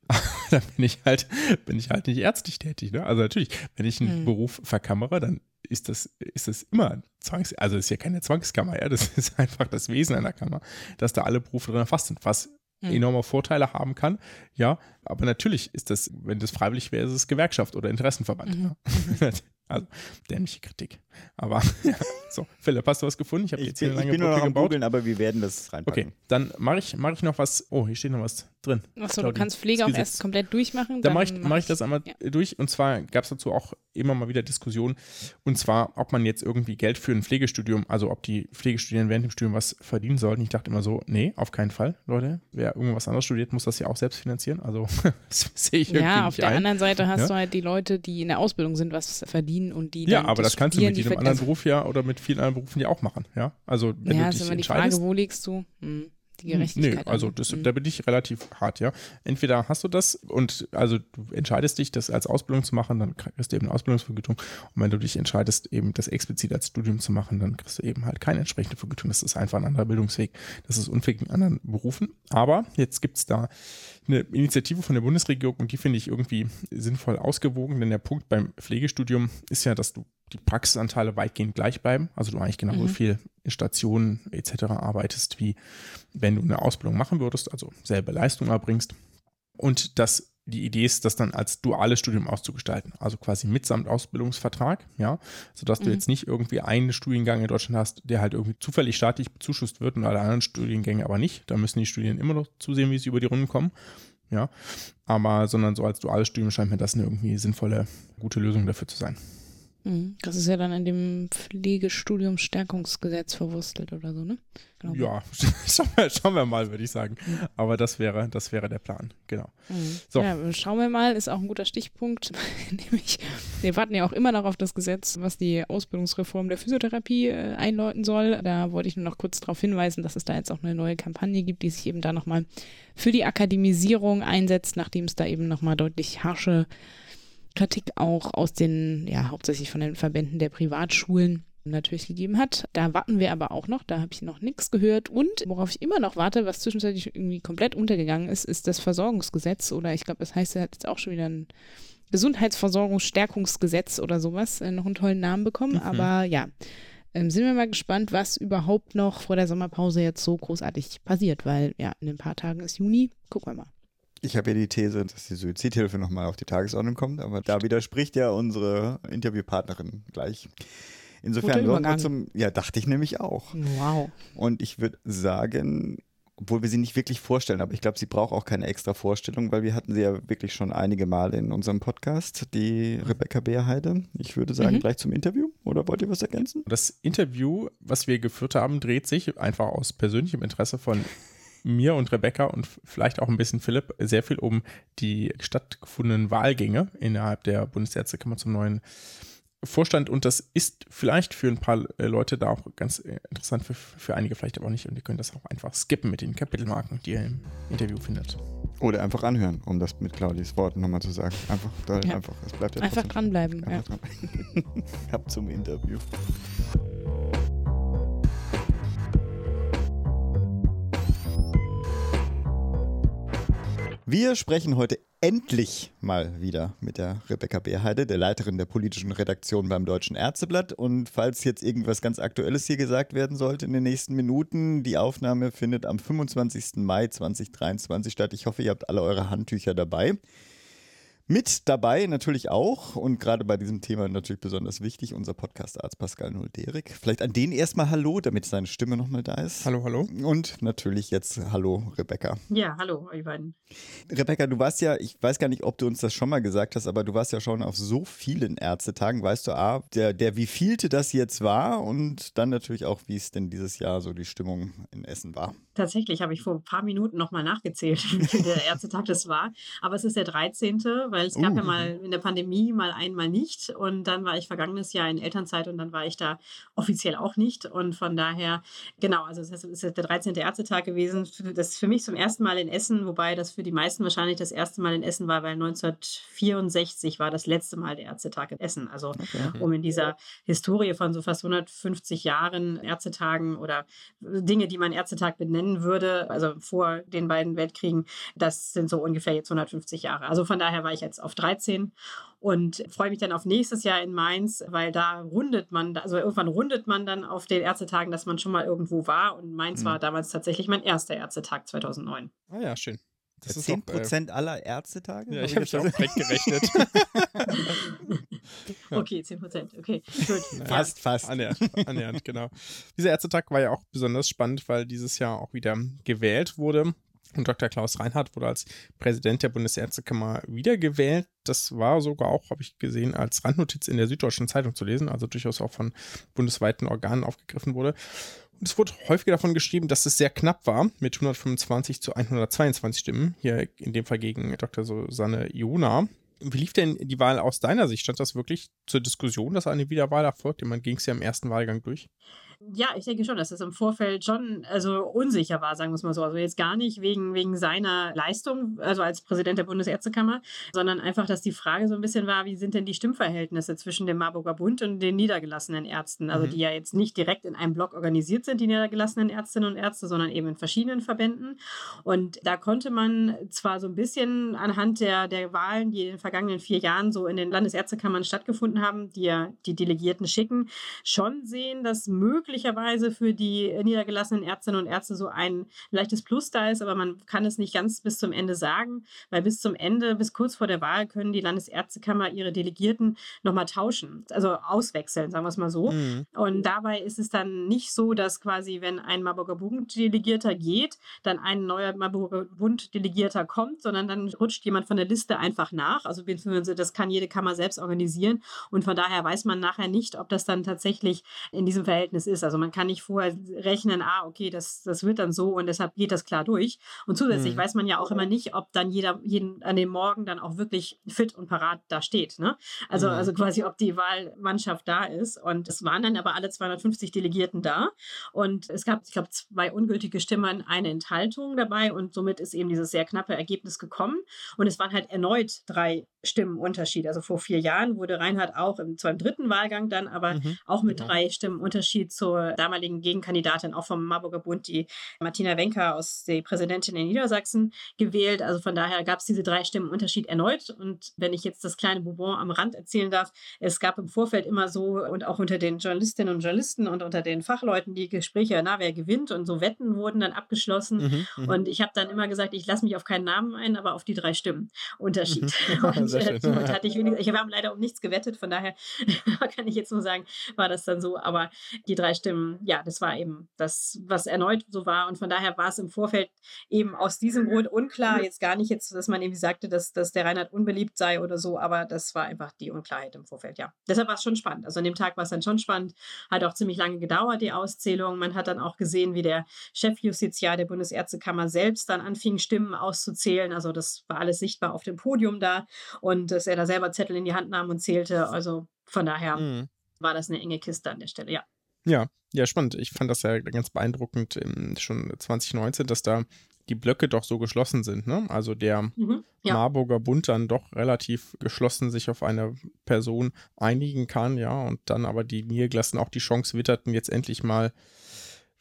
C: *laughs* dann bin ich halt, bin ich halt nicht ärztlich tätig. Ne? Also natürlich, wenn ich einen
B: Hm.
C: Beruf verkammere, dann ist das, ist das immer Zwangs, also es ist ja keine Zwangskammer, ja, das *laughs* ist einfach das Wesen einer Kammer, dass da alle Berufe drin erfasst sind, was
B: Hm.
C: enorme Vorteile haben kann, ja, aber natürlich ist das, wenn das freiwillig wäre, ist es Gewerkschaft oder Interessenverband.
B: Mhm.
C: Ja. *laughs* Also, dämliche Kritik. Aber, ja, *laughs* so, Philipp, hast du was gefunden? Ich habe
A: Ich
C: jetzt hier
A: bin,
C: eine
A: ich
C: lange
A: bin nur noch
C: Brücke
A: am
C: gebaut.
A: googeln, aber wir werden das reinpacken.
C: Okay, dann mache ich, mach ich noch was. Oh, hier steht noch was drin.
B: Achso, du kannst Pflege auch erst komplett durchmachen.
C: Dann mache ich,
B: mach
C: ich das einmal
B: ja.
C: durch. Und zwar gab es dazu auch immer mal wieder Diskussionen. Und zwar, ob man jetzt irgendwie Geld für ein Pflegestudium, also ob die Pflegestudierenden während dem Studium was verdienen sollten. Ich dachte immer so, nee, auf keinen Fall, Leute. Wer irgendwas anderes studiert, muss das ja auch selbst finanzieren. Also, *laughs* das sehe ich irgendwie
B: Ja, auf der
C: ein.
B: anderen Seite hast
C: Ja.
B: du halt die Leute, die in der Ausbildung sind, was verdienen und die
C: Ja, aber das kannst du mit jedem anderen
B: also,
C: Beruf ja oder mit vielen anderen Berufen ja auch machen. Ja, also wenn
B: Ja,
C: du
B: ist
C: dich
B: immer die. Frage, wo legst du hm, die
C: Hm,
B: Gerechtigkeit
C: Nee, also das,
B: Hm.
C: da bin ich relativ hart, ja. Entweder hast du das und also du entscheidest dich, das als Ausbildung zu machen, dann kriegst du eben eine Ausbildungsvergütung. Und wenn du dich entscheidest, eben das explizit als Studium zu machen, dann kriegst du eben halt keine entsprechende Vergütung. Das ist einfach ein anderer Bildungsweg. Das ist unfähig in anderen Berufen. Aber jetzt gibt es da eine Initiative von der Bundesregierung und die finde ich irgendwie sinnvoll ausgewogen, denn der Punkt beim Pflegestudium ist ja, dass du die Praxisanteile weitgehend gleich bleiben. Also du eigentlich genauso
B: Mhm.
C: viel in Stationen etc. arbeitest, wie wenn du eine Ausbildung machen würdest, also selbe Leistung erbringst. Und dass die Idee ist, das dann als duales Studium auszugestalten, also quasi mitsamt Ausbildungsvertrag, ja, sodass du
B: Mhm.
C: jetzt nicht irgendwie einen Studiengang in Deutschland hast, der halt irgendwie zufällig staatlich bezuschusst wird und alle anderen Studiengänge aber nicht. Da müssen die Studien immer noch zusehen, wie sie über die Runden kommen, ja, aber sondern so als duales Studium scheint mir das eine irgendwie sinnvolle, gute Lösung dafür zu sein.
B: Mhm. Das ist ja dann in dem Pflegestudium-Stärkungsgesetz verwurstelt oder so, ne?
C: Glaube. Ja, *laughs* schauen wir, schauen wir mal, würde ich sagen. Aber das wäre, das wäre der Plan, genau.
B: Mhm. So. Ja, schauen wir mal, ist auch ein guter Stichpunkt. *laughs* Nämlich, wir warten ja auch immer noch auf das Gesetz, was die Ausbildungsreform der Physiotherapie äh, einläuten soll. Da wollte ich nur noch kurz darauf hinweisen, dass es da jetzt auch eine neue Kampagne gibt, die sich eben da nochmal für die Akademisierung einsetzt, nachdem es da eben nochmal deutlich harsche Kritik auch aus den, ja, hauptsächlich von den Verbänden der Privatschulen natürlich gegeben hat. Da warten wir aber auch noch, da habe ich noch nichts gehört. Und worauf ich immer noch warte, was zwischenzeitlich irgendwie komplett untergegangen ist, ist das Versorgungsgesetz oder ich glaube, das heißt ja jetzt auch schon wieder ein Gesundheitsversorgungsstärkungsgesetz oder sowas, äh, noch einen tollen Namen bekommen. Mhm. Aber ja, ähm, sind wir mal gespannt, was überhaupt noch vor der Sommerpause jetzt so großartig passiert, weil ja, in ein paar Tagen ist Juni. Gucken wir mal.
A: Ich habe ja die These, dass die Suizidhilfe nochmal auf die Tagesordnung kommt, aber da widerspricht ja unsere Interviewpartnerin gleich. Insofern zum, ja, dachte ich nämlich auch.
B: Wow.
A: Und ich würde sagen, obwohl wir sie nicht wirklich vorstellen, aber ich glaube, sie braucht auch keine extra Vorstellung, weil wir hatten sie ja wirklich schon einige Male in unserem Podcast, die Rebecca Beerheide. Ich würde sagen, mhm. gleich zum Interview oder wollt ihr was ergänzen?
C: Das Interview, was wir geführt haben, dreht sich einfach aus persönlichem Interesse von mir und Rebecca und vielleicht auch ein bisschen Philipp sehr viel um die stattgefundenen Wahlgänge innerhalb der Bundesärztekammer zum neuen Vorstand und das ist vielleicht für ein paar äh, Leute da auch ganz äh, interessant, für, für einige vielleicht aber auch nicht und die können das auch einfach skippen mit den Kapitelmarken, die ihr im Interview findet.
A: Oder einfach anhören, um das mit Claudis Worten nochmal zu sagen. Einfach, da,
B: ja.
A: einfach, es bleibt ja
B: Einfach dranbleiben. Einfach ja.
A: dran. *laughs* Ab zum Interview. Wir sprechen heute endlich mal wieder mit der Rebecca Beerheide, der Leiterin der politischen Redaktion beim Deutschen Ärzteblatt. Und falls jetzt irgendwas ganz Aktuelles hier gesagt werden sollte in den nächsten Minuten, die Aufnahme findet am 25. Mai 2023 statt. Ich hoffe, ihr habt alle eure Handtücher dabei. Mit dabei natürlich auch und gerade bei diesem Thema natürlich besonders wichtig, unser Podcast-Arzt Pascal Nulderik. Vielleicht an den erstmal Hallo, damit seine Stimme nochmal da ist.
C: Hallo, hallo.
A: Und natürlich jetzt Hallo, Rebecca.
D: Ja, hallo, euch beiden.
A: Rebecca, du warst ja, ich weiß gar nicht, ob du uns das schon mal gesagt hast, aber du warst ja schon auf so vielen Ärztetagen. Weißt du, A, der, der wie vielte das jetzt war und dann natürlich auch, wie es denn dieses Jahr so die Stimmung in Essen war.
D: Tatsächlich habe ich vor ein paar Minuten nochmal nachgezählt, *laughs* wie viel der Ärztetag das war. Aber es ist der 13., weil es gab uh. ja mal in der Pandemie mal einmal nicht. Und dann war ich vergangenes Jahr in Elternzeit und dann war ich da offiziell auch nicht. Und von daher, genau, also es ist der 13. Ärztetag gewesen. Das ist für mich zum ersten Mal in Essen, wobei das für die meisten wahrscheinlich das erste Mal in Essen war, weil 1964 war das letzte Mal der Ärztetag in Essen. Also okay. um in dieser Historie von so fast 150 Jahren Ärztetagen oder Dinge, die man Ärztetag benennt, nennen würde, also vor den beiden Weltkriegen, das sind so ungefähr jetzt 150 Jahre. Also von daher war ich jetzt auf 13 und freue mich dann auf nächstes Jahr in Mainz, weil da rundet man, also irgendwann rundet man dann auf den Ärztetagen, dass man schon mal irgendwo war und Mainz mhm. war damals tatsächlich mein erster Ärztetag 2009.
C: Ah ja, schön.
A: Das ist 10 Prozent äh, aller Ärztetage?
C: Ja, ich habe schon direkt gerechnet. *laughs* *laughs*
D: okay, 10 Prozent. Okay, gut.
A: Fast, fast.
C: Annähernd, annähernd, genau. Dieser Ärztetag war ja auch besonders spannend, weil dieses Jahr auch wieder gewählt wurde. Und Dr. Klaus Reinhardt wurde als Präsident der Bundesärztekammer wiedergewählt. Das war sogar auch, habe ich gesehen, als Randnotiz in der Süddeutschen Zeitung zu lesen, also durchaus auch von bundesweiten Organen aufgegriffen wurde. Und es wurde häufiger davon geschrieben, dass es sehr knapp war, mit 125 zu 122 Stimmen, hier in dem Fall gegen Dr. Susanne Iona. Wie lief denn die Wahl aus deiner Sicht? Stand das wirklich zur Diskussion, dass eine Wiederwahl erfolgt? Man ging es ja im ersten Wahlgang durch.
D: Ja, ich denke schon, dass es im Vorfeld schon also unsicher war, sagen wir es mal so. Also jetzt gar nicht wegen, wegen seiner Leistung, also als Präsident der Bundesärztekammer, sondern einfach, dass die Frage so ein bisschen war, wie sind denn die Stimmverhältnisse zwischen dem Marburger Bund und den niedergelassenen Ärzten? Also mhm. die ja jetzt nicht direkt in einem Block organisiert sind, die niedergelassenen Ärztinnen und Ärzte, sondern eben in verschiedenen Verbänden. Und da konnte man zwar so ein bisschen anhand der, der Wahlen, die in den vergangenen vier Jahren so in den Landesärztekammern stattgefunden haben, die ja die Delegierten schicken, schon sehen, dass möglich möglicherweise für die niedergelassenen Ärztinnen und Ärzte so ein leichtes Plus da ist, aber man kann es nicht ganz bis zum Ende sagen, weil bis zum Ende, bis kurz vor der Wahl können die Landesärztekammer ihre Delegierten nochmal tauschen, also auswechseln, sagen wir es mal so. Mhm. Und dabei ist es dann nicht so, dass quasi, wenn ein Marburger Bund-Delegierter geht, dann ein neuer Marburger Bund-Delegierter kommt, sondern dann rutscht jemand von der Liste einfach nach. Also das kann jede Kammer selbst organisieren und von daher weiß man nachher nicht, ob das dann tatsächlich in diesem Verhältnis ist. Also man kann nicht vorher rechnen, ah, okay, das, das wird dann so und deshalb geht das klar durch. Und zusätzlich mhm. weiß man ja auch immer nicht, ob dann jeder jeden, an dem Morgen dann auch wirklich fit und parat da steht. Ne? Also, mhm. also quasi, ob die Wahlmannschaft da ist. Und es waren dann aber alle 250 Delegierten da. Und es gab, ich glaube, zwei ungültige Stimmen, eine Enthaltung dabei. Und somit ist eben dieses sehr knappe Ergebnis gekommen. Und es waren halt erneut drei Stimmen Unterschied. Also vor vier Jahren wurde Reinhard auch im, zwar im dritten Wahlgang dann, aber mhm. auch mit genau. drei Stimmen Unterschied zur damaligen Gegenkandidatin, auch vom Marburger Bund, die Martina Wenker aus der Präsidentin in Niedersachsen gewählt. Also von daher gab es diese drei Stimmen Unterschied erneut. Und wenn ich jetzt das kleine Bourbon am Rand erzählen darf, es gab im Vorfeld immer so und auch unter den Journalistinnen und Journalisten und unter den Fachleuten die Gespräche, na, wer gewinnt und so Wetten wurden dann abgeschlossen. Mhm, mhm. und ich habe dann immer gesagt, ich lasse mich auf keinen Namen ein, aber auf die drei Stimmen Unterschied. Mhm. *laughs* *laughs* und äh, somit hatte ich ich habe leider um nichts gewettet, von daher *laughs* kann ich jetzt nur sagen, war das dann so. Aber die drei Stimmen, ja, das war eben das, was erneut so war. Und von daher war es im Vorfeld eben aus diesem Grund unklar. Jetzt gar nicht jetzt, dass man irgendwie sagte, dass, dass der Reinhard unbeliebt sei oder so, aber das war einfach die Unklarheit im Vorfeld, ja. Deshalb war es schon spannend. Also an dem Tag war es dann schon spannend. Hat auch ziemlich lange gedauert, die Auszählung. Man hat dann auch gesehen, wie der Chefjustiziar der Bundesärztekammer selbst dann anfing, Stimmen auszuzählen. Also das war alles sichtbar auf dem Podium da und dass er da selber Zettel in die Hand nahm und zählte. Also von daher mhm. war das eine enge Kiste an der Stelle, ja.
C: Ja, ja, spannend. Ich fand das ja ganz beeindruckend schon 2019, dass da die Blöcke doch so geschlossen sind. Ne? Also der mhm, ja. Marburger Bund dann doch relativ geschlossen sich auf eine Person einigen kann, ja, und dann aber die Niedergelassen auch die Chance witterten, jetzt endlich mal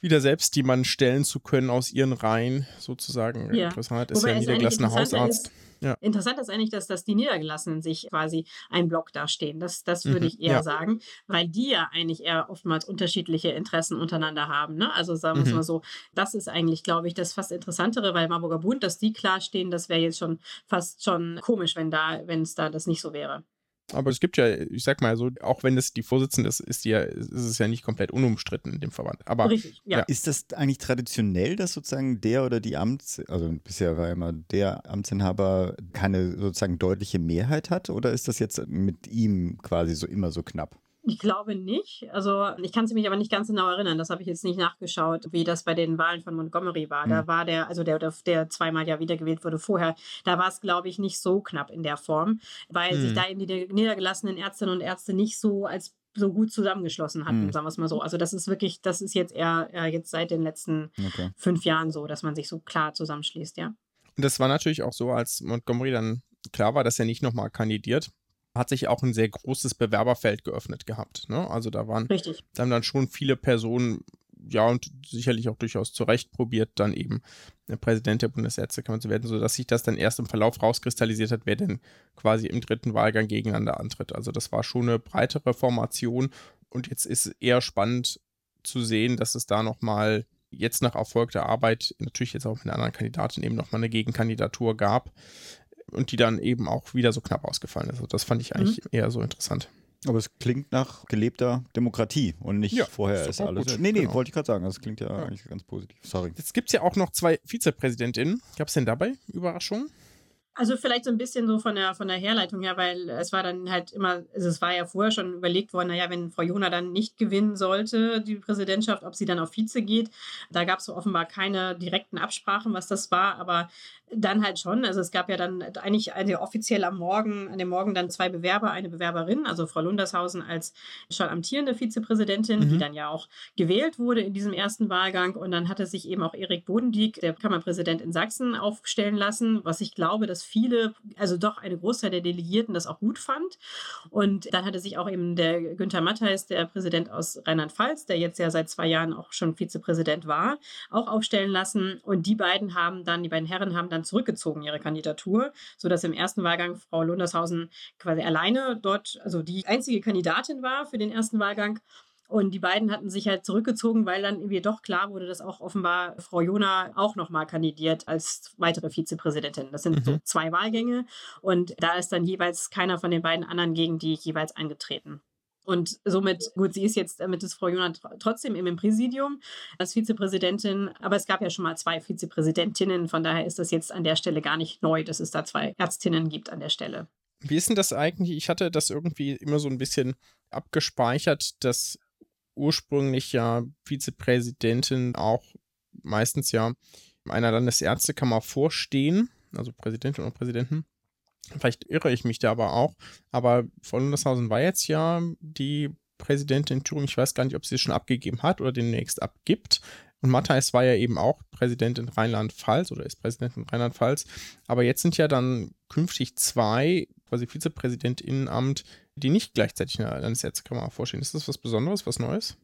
C: wieder selbst die Mann stellen zu können aus ihren Reihen, sozusagen.
D: Ja. Interessant ist Wobei ja niedergelassener Hausarzt. Ist, ja. Interessant ist eigentlich, dass, dass die Niedergelassenen sich quasi ein Block dastehen. Das, das würde mhm. ich eher ja. sagen, weil die ja eigentlich eher oftmals unterschiedliche Interessen untereinander haben. Ne? Also sagen wir es mhm. mal so, das ist eigentlich, glaube ich, das fast Interessantere, weil Marburger Bund, dass die klar stehen, das wäre jetzt schon fast schon komisch, wenn da, wenn es da das nicht so wäre.
C: Aber es gibt ja, ich sag mal so, auch wenn es die Vorsitzende ist, ist, die ja, ist es ja nicht komplett unumstritten in dem Verband. Aber
A: Richtig, ja. ja. Ist das eigentlich traditionell, dass sozusagen der oder die Amts, also bisher war immer der Amtsinhaber keine sozusagen deutliche Mehrheit hat? Oder ist das jetzt mit ihm quasi so immer so knapp?
D: Ich glaube nicht. Also ich kann es mich aber nicht ganz genau erinnern. Das habe ich jetzt nicht nachgeschaut, wie das bei den Wahlen von Montgomery war. Mhm. Da hm. war der, also der, der zweimal ja wiedergewählt wurde vorher, da war es, glaube ich, nicht so knapp in der Form, weil mhm. sich hm. da eben die niedergelassenen Ärztinnen und Ärzte nicht so als so gut zusammengeschlossen hatten, mhm. sagen wir es mal so. Also das ist wirklich, das ist jetzt eher äh, jetzt seit den letzten okay. fünf Jahren so, dass man sich so klar zusammenschließt, ja.
C: Und das war natürlich auch so, als Montgomery dann klar war, dass er nicht nochmal kandidiert, hat sich auch ein sehr großes Bewerberfeld geöffnet gehabt. Ne? Also da waren
D: Richtig.
C: da haben dann schon viele Personen, ja, und sicherlich auch durchaus zu Recht probiert, dann eben Präsident der Bundesärztekammer zu werden, sodass sich das dann erst im Verlauf rauskristallisiert hat, wer denn quasi im dritten Wahlgang gegeneinander antritt. Also das war schon eine breitere Formation und jetzt ist eher spannend zu sehen, dass es da nochmal jetzt nach erfolgter Arbeit, natürlich jetzt auch mit einer anderen Kandidatin eben nochmal eine Gegenkandidatur gab, und die dann eben auch wieder so knapp ausgefallen ist. Also das fand ich eigentlich mhm. eher so interessant.
A: Aber es klingt nach gelebter Demokratie und nicht ja, vorher ist alles. Gut, nee, nee, genau. wollte ich gerade sagen. Das klingt ja, ja, eigentlich ganz positiv. Sorry.
C: Jetzt gibt es ja auch noch zwei Vizepräsidentinnen. Gab es denn dabei Überraschungen?
D: Also vielleicht so ein bisschen so von der, von der Herleitung her, weil es war dann halt immer, also es war ja vorher schon überlegt worden, naja, wenn Frau Jona dann nicht gewinnen sollte, die Präsidentschaft, ob sie dann auf Vize geht. Da gab es so offenbar keine direkten Absprachen, was das war, aber dann halt schon. Also es gab ja dann eigentlich eine offiziell am Morgen, an dem Morgen dann zwei Bewerber, eine Bewerberin, also Frau Lundershausen als schon amtierende Vizepräsidentin, mhm. die dann ja auch gewählt wurde in diesem ersten Wahlgang. Und dann hatte sich eben auch Erik Bodendieck, der Kammerpräsident in Sachsen, aufstellen lassen, was ich glaube, dass viele, also doch eine Großteil der Delegierten das auch gut fand. Und dann hatte sich auch eben der Günther Mattheis, der Präsident aus Rheinland-Pfalz, der jetzt ja seit zwei Jahren auch schon Vizepräsident war, auch aufstellen lassen. Und die beiden haben dann, die beiden Herren haben dann dann zurückgezogen, ihre Kandidatur, sodass im ersten Wahlgang Frau Lundershausen quasi alleine dort, also die einzige Kandidatin war für den ersten Wahlgang Und die beiden hatten sich halt zurückgezogen, weil dann irgendwie doch klar wurde, dass auch offenbar Frau Jona auch nochmal kandidiert als weitere Vizepräsidentin. Das sind mhm. so zwei Wahlgänge und da ist dann jeweils keiner von den beiden anderen gegen die jeweils angetreten. Und somit, gut, sie ist jetzt mit des Frau Jona trotzdem im Präsidium als Vizepräsidentin, aber es gab ja schon mal zwei Vizepräsidentinnen, von daher ist das jetzt an der Stelle gar nicht neu, dass es da zwei Ärztinnen gibt an der Stelle.
C: Wie ist denn das eigentlich? Ich hatte das irgendwie immer so ein bisschen abgespeichert, dass ursprünglich ja Vizepräsidentin auch meistens ja einer Landesärztekammer vorstehen, also Präsidentin und Präsidenten. Vielleicht irre ich mich da aber auch. Aber Frau Lundershausen war jetzt ja die Präsidentin in Thüringen. Ich weiß gar nicht, ob sie es schon abgegeben hat oder demnächst abgibt. Und Matthijs war ja eben auch Präsident in Rheinland-Pfalz oder ist Präsident in Rheinland-Pfalz. Aber jetzt sind ja dann künftig zwei quasi Vizepräsidentinnenamt, die nicht gleichzeitig in der Landesärztekammer vorstehen. Ist das was Besonderes, was Neues?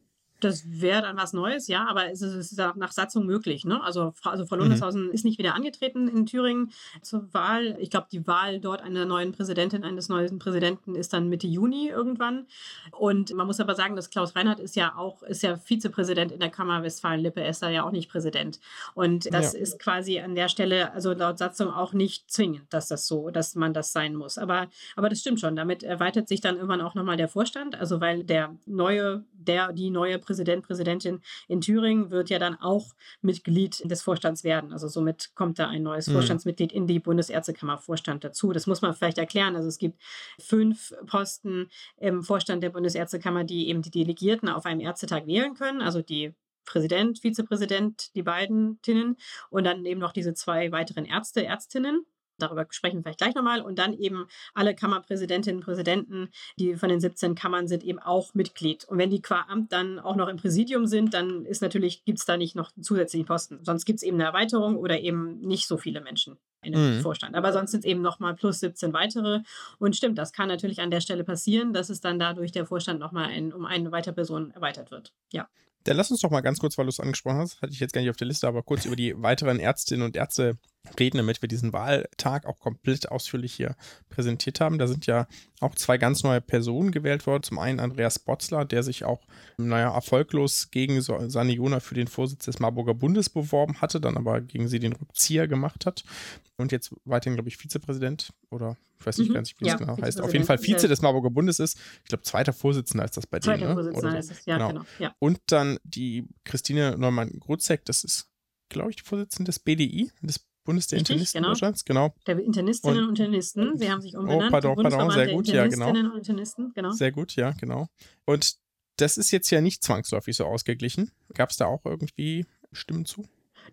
D: Das wäre dann was Neues, ja, aber es ist, es ist nach Satzung möglich. Ne? Also, also Frau Lundeshausen mhm. ist nicht wieder angetreten in Thüringen zur Wahl. Ich glaube, die Wahl dort einer neuen Präsidentin, eines neuen Präsidenten ist dann Mitte Juni irgendwann. Und man muss aber sagen, dass Klaus Reinhardt ist ja auch, ist ja Vizepräsident in der Kammer Westfalen-Lippe, er ist da ja auch nicht Präsident. Und das ja. ist quasi an der Stelle, also laut Satzung auch nicht zwingend, dass das so, dass man das sein muss. Aber, aber das stimmt schon. Damit erweitert sich dann irgendwann auch nochmal der Vorstand, also weil der neue, der, die neue Präsidentin Präsident, Präsidentin in Thüringen wird ja dann auch Mitglied des Vorstands werden. Also somit kommt da ein neues mhm. Vorstandsmitglied in die Bundesärztekammer Vorstand dazu. Das muss man vielleicht erklären. Also es gibt fünf Posten im Vorstand der Bundesärztekammer, die eben die Delegierten auf einem Ärztetag wählen können. Also die Präsident, Vizepräsident, die beiden Tinnen und dann eben noch diese zwei weiteren Ärzte, Ärztinnen. Darüber sprechen wir vielleicht gleich nochmal. Und dann eben alle Kammerpräsidentinnen und Präsidenten, die von den 17 Kammern sind, eben auch Mitglied. Und wenn die qua Amt dann auch noch im Präsidium sind, dann ist natürlich, gibt es da nicht noch zusätzliche Posten. Sonst gibt es eben eine Erweiterung oder eben nicht so viele Menschen in dem mhm. Vorstand. Aber sonst sind es eben nochmal plus 17 weitere. Und stimmt, das kann natürlich an der Stelle passieren, dass es dann dadurch der Vorstand nochmal ein, um eine weitere Person erweitert wird. Ja.
C: Dann lass uns doch mal ganz kurz, weil du es angesprochen hast, hatte ich jetzt gar nicht auf der Liste, aber kurz über die weiteren Ärztinnen und Ärzte reden, damit wir diesen Wahltag auch komplett ausführlich hier präsentiert haben. Da sind ja auch zwei ganz neue Personen gewählt worden. Zum einen Andreas Botzler, der sich auch, naja, erfolglos gegen Jona für den Vorsitz des Marburger Bundes beworben hatte, dann aber gegen sie den Rückzieher gemacht hat. Und jetzt weiterhin, glaube ich, Vizepräsident oder ich weiß nicht mhm. ganz, wie ja, das genau heißt. Auf jeden Fall Vize des Marburger Bundes ist. Ich glaube, zweiter Vorsitzender ist das bei denen. Zweiter ne? Vorsitzender so. ist es, ja, genau. genau ja. Und dann die Christine Neumann-Grutzek, das ist, glaube ich, die Vorsitzende des BDI, des Bundes der Richtig, Internisten genau. Deutschlands, genau.
D: Der Internistinnen und, und Internisten, sie haben sich umbenannt.
C: Oh, pardon, pardon, sehr gut, ja, genau. Und Internisten, genau. Sehr gut, ja, genau. Und das ist jetzt ja nicht zwangsläufig so ausgeglichen. Gab es da auch irgendwie Stimmen zu?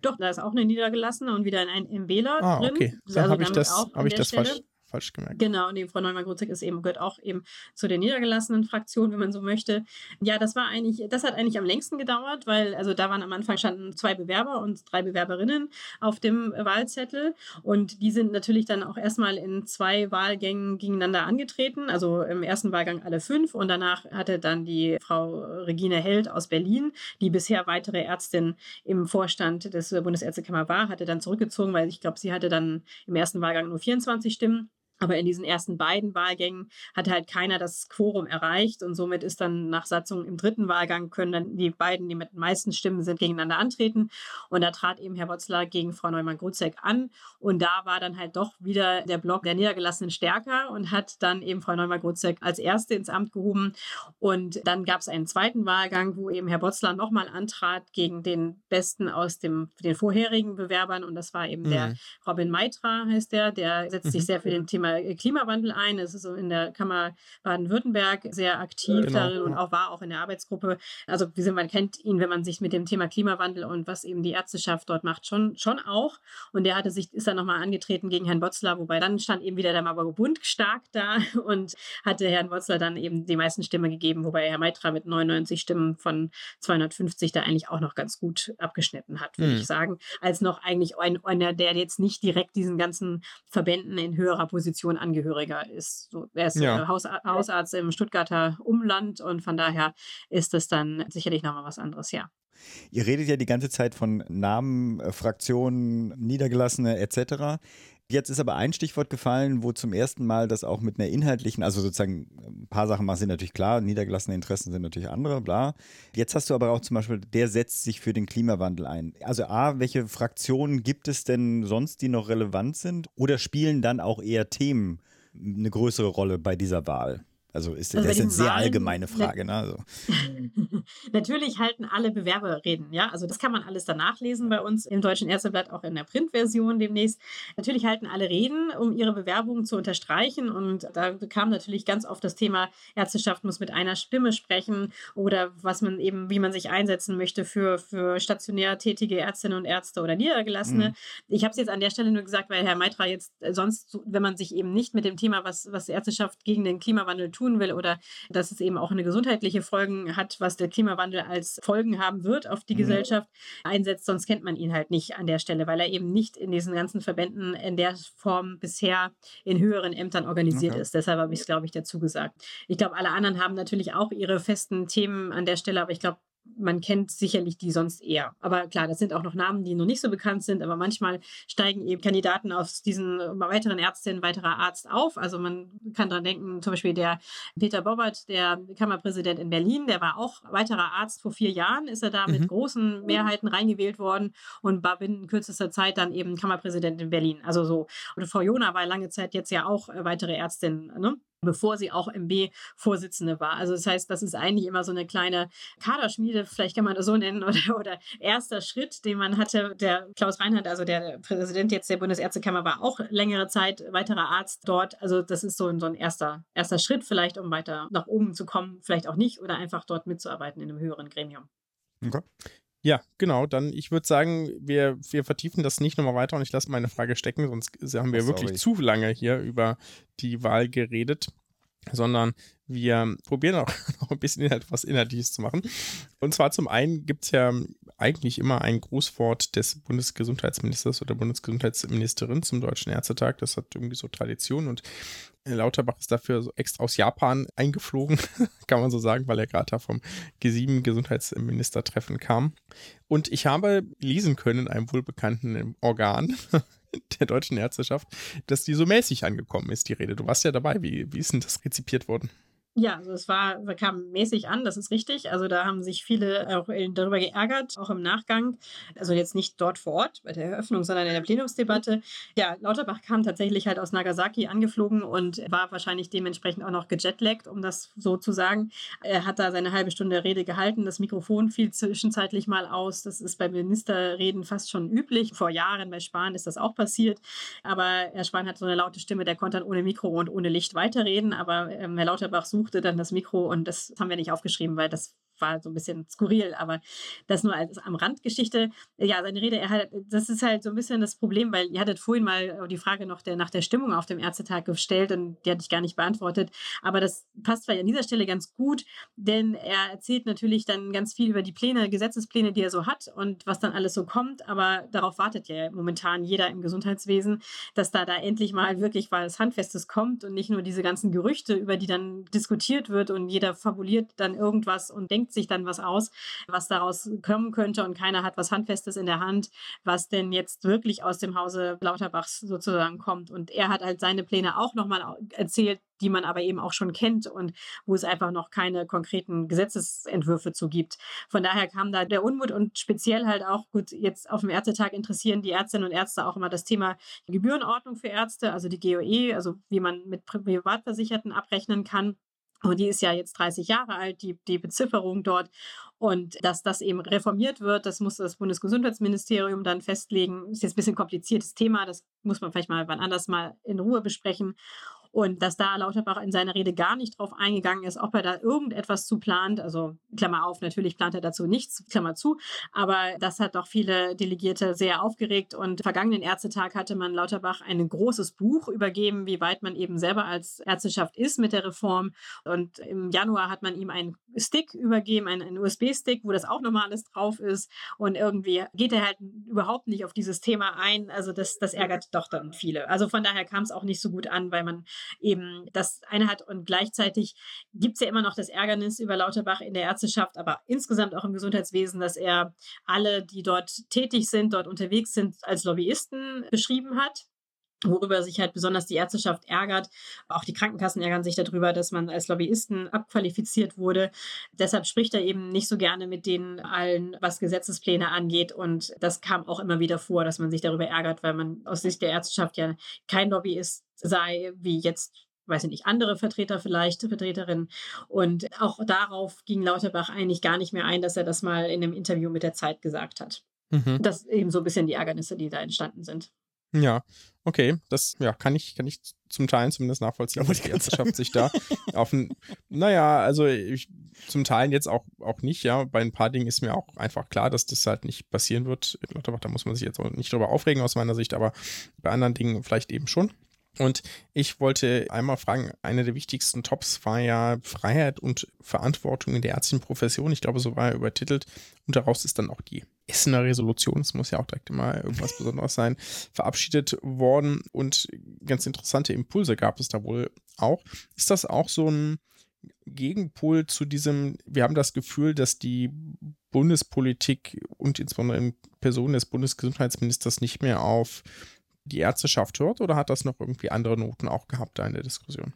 D: Doch, da ist auch eine niedergelassene und wieder ein, Wähler
C: ah,
D: drin.
C: okay. Dann also habe ich das, hab ich das falsch, falsch gemerkt.
D: Genau, und die Frau Neumann-Grutzig ist eben, gehört auch eben zu der niedergelassenen Fraktion, wenn man so möchte. Ja, das war eigentlich, das hat eigentlich am längsten gedauert, weil, also da waren am Anfang standen zwei Bewerber und drei Bewerberinnen auf dem Wahlzettel und die sind natürlich dann auch erstmal in zwei Wahlgängen gegeneinander angetreten, also im ersten Wahlgang alle fünf und danach hatte dann die Frau Regine Held aus Berlin, die bisher weitere Ärztin im Vorstand des Bundesärztekammer war, hatte dann zurückgezogen, weil ich glaube, sie hatte dann im ersten Wahlgang nur 24 Stimmen. Aber in diesen ersten beiden Wahlgängen hat halt keiner das Quorum erreicht und somit ist dann nach Satzung im dritten Wahlgang können dann die beiden, die mit den meisten Stimmen sind, gegeneinander antreten. Und da trat eben Herr Wotzler gegen Frau Neumann-Grutzek an und da war dann halt doch wieder der Block der Niedergelassenen stärker und hat dann eben Frau Neumann-Grutzek als erste ins Amt gehoben. Und dann gab es einen zweiten Wahlgang, wo eben Herr Wotzler nochmal antrat gegen den Besten aus dem, den vorherigen Bewerbern und das war eben mhm. der Robin Maitra heißt der, der setzt sich mhm. sehr für den Thema Klimawandel ein. Es ist so in der Kammer Baden-Württemberg sehr aktiv genau. darin und auch war auch in der Arbeitsgruppe. Also wie sind, man kennt ihn, wenn man sich mit dem Thema Klimawandel und was eben die Ärzteschaft dort macht, schon, schon auch. Und der hatte sich, ist dann nochmal angetreten gegen Herrn Botzler, wobei dann stand eben wieder der Marburger Bund stark da *laughs* und hatte Herrn Botzler dann eben die meisten Stimmen gegeben, wobei Herr Meitra mit 99 Stimmen von 250 da eigentlich auch noch ganz gut abgeschnitten hat, würde mhm. ich sagen, als noch eigentlich einer, der jetzt nicht direkt diesen ganzen Verbänden in höherer Position Position Angehöriger ist. So, er ist ja. Haus, Hausarzt im Stuttgarter Umland und von daher ist es dann sicherlich nochmal was anderes, ja.
A: Ihr redet ja die ganze Zeit von Namen, äh, Fraktionen, Niedergelassene etc. Jetzt ist aber ein Stichwort gefallen, wo zum ersten Mal das auch mit einer inhaltlichen, also sozusagen ein paar Sachen sind natürlich klar, niedergelassene Interessen sind natürlich andere, bla. Jetzt hast du aber auch zum Beispiel, der setzt sich für den Klimawandel ein. Also A, welche Fraktionen gibt es denn sonst, die noch relevant sind? Oder spielen dann auch eher Themen eine größere Rolle bei dieser Wahl? Also ist also das ist eine sehr Wahlen, allgemeine Frage. Ne? Also. *laughs*
D: Natürlich halten alle Bewerber reden, ja. Also das kann man alles danach lesen bei uns im Deutschen Ärzteblatt, auch in der Printversion demnächst. Natürlich halten alle Reden, um ihre Bewerbung zu unterstreichen. Und da kam natürlich ganz oft das Thema, Ärzteschaft muss mit einer Stimme sprechen oder was man eben, wie man sich einsetzen möchte für, für stationär tätige Ärztinnen und Ärzte oder Niedergelassene. Mhm. Ich habe es jetzt an der Stelle nur gesagt, weil Herr Meitra jetzt sonst, wenn man sich eben nicht mit dem Thema, was, was Ärzteschaft gegen den Klimawandel tut, tun will oder dass es eben auch eine gesundheitliche Folgen hat, was der Klimawandel als Folgen haben wird auf die mhm. Gesellschaft, einsetzt. Sonst kennt man ihn halt nicht an der Stelle, weil er eben nicht in diesen ganzen Verbänden in der Form bisher in höheren Ämtern organisiert okay. ist. Deshalb habe ich es, glaube ich, dazu gesagt. Ich glaube, alle anderen haben natürlich auch ihre festen Themen an der Stelle, aber ich glaube, man kennt sicherlich die sonst eher. Aber klar, das sind auch noch Namen, die noch nicht so bekannt sind, aber manchmal steigen eben Kandidaten aus diesen weiteren Ärztinnen, weiterer Arzt auf. Also man kann daran denken, zum Beispiel der Peter Bobbert, der Kammerpräsident in Berlin, der war auch weiterer Arzt vor vier Jahren, ist er da mhm. mit großen Mehrheiten reingewählt worden und war binnen kürzester Zeit dann eben Kammerpräsident in Berlin. Also so. Und Frau Jona war lange Zeit jetzt ja auch weitere Ärztin. Ne? Bevor sie auch MB-Vorsitzende war. Also das heißt, das ist eigentlich immer so eine kleine Kaderschmiede, vielleicht kann man das so nennen, *laughs* oder, oder erster Schritt, den man hatte. Der Klaus Reinhardt, also der Präsident jetzt der Bundesärztekammer, war auch längere Zeit weiterer Arzt dort. Also das ist so ein, so ein erster, erster Schritt vielleicht, um weiter nach oben zu kommen, vielleicht auch nicht, oder einfach dort mitzuarbeiten in einem höheren Gremium.
C: Okay. Ja, genau. Dann, ich würde sagen, wir, wir vertiefen das nicht nochmal weiter und ich lasse meine Frage stecken, sonst haben wir oh, wirklich zu lange hier über die Wahl geredet sondern wir probieren auch *laughs* noch ein bisschen Inhalt, was Inhaltliches zu machen. Und zwar zum einen gibt es ja eigentlich immer ein Grußwort des Bundesgesundheitsministers oder Bundesgesundheitsministerin zum Deutschen Ärztetag. Das hat irgendwie so Tradition und Lauterbach ist dafür so extra aus Japan eingeflogen, *laughs* kann man so sagen, weil er gerade da vom G7-Gesundheitsministertreffen kam. Und ich habe lesen können in einem wohlbekannten Organ, *laughs* der deutschen Ärzteschaft, dass die so mäßig angekommen ist, die Rede. Du warst ja dabei. Wie, wie ist denn das rezipiert worden?
D: Ja, also es war, kam mäßig an, das ist richtig. Also da haben sich viele auch darüber geärgert, auch im Nachgang. Also jetzt nicht dort vor Ort bei der Eröffnung, sondern in der Plenumsdebatte. Ja, Lauterbach kam tatsächlich halt aus Nagasaki angeflogen und war wahrscheinlich dementsprechend auch noch gejetlaggt, um das so zu sagen. Er hat da seine halbe Stunde Rede gehalten. Das Mikrofon fiel zwischenzeitlich mal aus. Das ist bei Ministerreden fast schon üblich. Vor Jahren bei Spahn ist das auch passiert. Aber Herr Spahn hat so eine laute Stimme, der konnte dann ohne Mikro und ohne Licht weiterreden. Aber ähm, Herr Lauterbach sucht suchte dann das Mikro und das haben wir nicht aufgeschrieben, weil das war so ein bisschen skurril, aber das nur als am Randgeschichte. Ja, seine Rede, er hat, das ist halt so ein bisschen das Problem, weil ihr hattet vorhin mal die Frage noch der, nach der Stimmung auf dem Ärztetag gestellt und die hatte ich gar nicht beantwortet. Aber das passt vielleicht an dieser Stelle ganz gut, denn er erzählt natürlich dann ganz viel über die Pläne, Gesetzespläne, die er so hat und was dann alles so kommt. Aber darauf wartet ja momentan jeder im Gesundheitswesen, dass da da endlich mal wirklich was Handfestes kommt und nicht nur diese ganzen Gerüchte, über die dann diskutiert wird und jeder fabuliert dann irgendwas und denkt denkt sich dann was aus, was daraus kommen könnte und keiner hat was Handfestes in der Hand, was denn jetzt wirklich aus dem Hause Lauterbachs sozusagen kommt. Und er hat halt seine Pläne auch nochmal erzählt, die man aber eben auch schon kennt und wo es einfach noch keine konkreten Gesetzesentwürfe zu gibt. Von daher kam da der Unmut und speziell halt auch, gut, jetzt auf dem Ärztetag interessieren die Ärztinnen und Ärzte auch immer das Thema Gebührenordnung für Ärzte, also die GOE, also wie man mit Privatversicherten abrechnen kann. Und die ist ja jetzt 30 Jahre alt, die, die Bezifferung dort. Und dass das eben reformiert wird, das muss das Bundesgesundheitsministerium dann festlegen. Ist jetzt ein bisschen kompliziertes Thema, das muss man vielleicht mal wann anders mal in Ruhe besprechen. Und dass da Lauterbach in seiner Rede gar nicht drauf eingegangen ist, ob er da irgendetwas zu plant. Also Klammer auf, natürlich plant er dazu nichts, Klammer zu. Aber das hat doch viele Delegierte sehr aufgeregt. Und vergangenen Ärztetag hatte man Lauterbach ein großes Buch übergeben, wie weit man eben selber als Ärzteschaft ist mit der Reform. Und im Januar hat man ihm einen Stick übergeben, einen, einen USB-Stick, wo das auch nochmal alles drauf ist. Und irgendwie geht er halt überhaupt nicht auf dieses Thema ein. Also das, das ärgert doch dann viele. Also von daher kam es auch nicht so gut an, weil man eben das eine hat. Und gleichzeitig gibt es ja immer noch das Ärgernis über Lauterbach in der Ärzteschaft, aber insgesamt auch im Gesundheitswesen, dass er alle, die dort tätig sind, dort unterwegs sind, als Lobbyisten beschrieben hat worüber sich halt besonders die Ärzteschaft ärgert. Auch die Krankenkassen ärgern sich darüber, dass man als Lobbyisten abqualifiziert wurde. Deshalb spricht er eben nicht so gerne mit denen allen, was Gesetzespläne angeht. Und das kam auch immer wieder vor, dass man sich darüber ärgert, weil man aus Sicht der Ärzteschaft ja kein Lobbyist sei, wie jetzt weiß ich nicht, andere Vertreter vielleicht, Vertreterinnen. Und auch darauf ging Lauterbach eigentlich gar nicht mehr ein, dass er das mal in einem Interview mit der Zeit gesagt hat. Mhm. Das eben so ein bisschen die Ärgernisse, die da entstanden sind.
C: Ja, okay, das ja, kann ich, kann ich zum Teil zumindest nachvollziehen, dass die Ärzteschaft sich da auf ein, naja, also ich, zum Teil jetzt auch, auch nicht, ja. Bei ein paar Dingen ist mir auch einfach klar, dass das halt nicht passieren wird. Da muss man sich jetzt auch nicht drüber aufregen aus meiner Sicht, aber bei anderen Dingen vielleicht eben schon. Und ich wollte einmal fragen, eine der wichtigsten Tops war ja Freiheit und Verantwortung in der ärztlichen Profession. Ich glaube, so war er übertitelt. Und daraus ist dann auch die Essener Resolution, es muss ja auch direkt immer irgendwas Besonderes sein, verabschiedet worden. Und ganz interessante Impulse gab es da wohl auch. Ist das auch so ein Gegenpol zu diesem, wir haben das Gefühl, dass die Bundespolitik und insbesondere in Person des Bundesgesundheitsministers nicht mehr auf die Ärzteschaft hört oder hat das noch irgendwie andere Noten auch gehabt da in der Diskussion?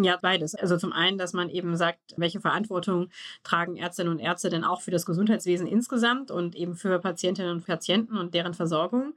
D: Ja, beides. Also zum einen, dass man eben sagt, welche Verantwortung tragen Ärztinnen und Ärzte denn auch für das Gesundheitswesen insgesamt und eben für Patientinnen und Patienten und deren Versorgung.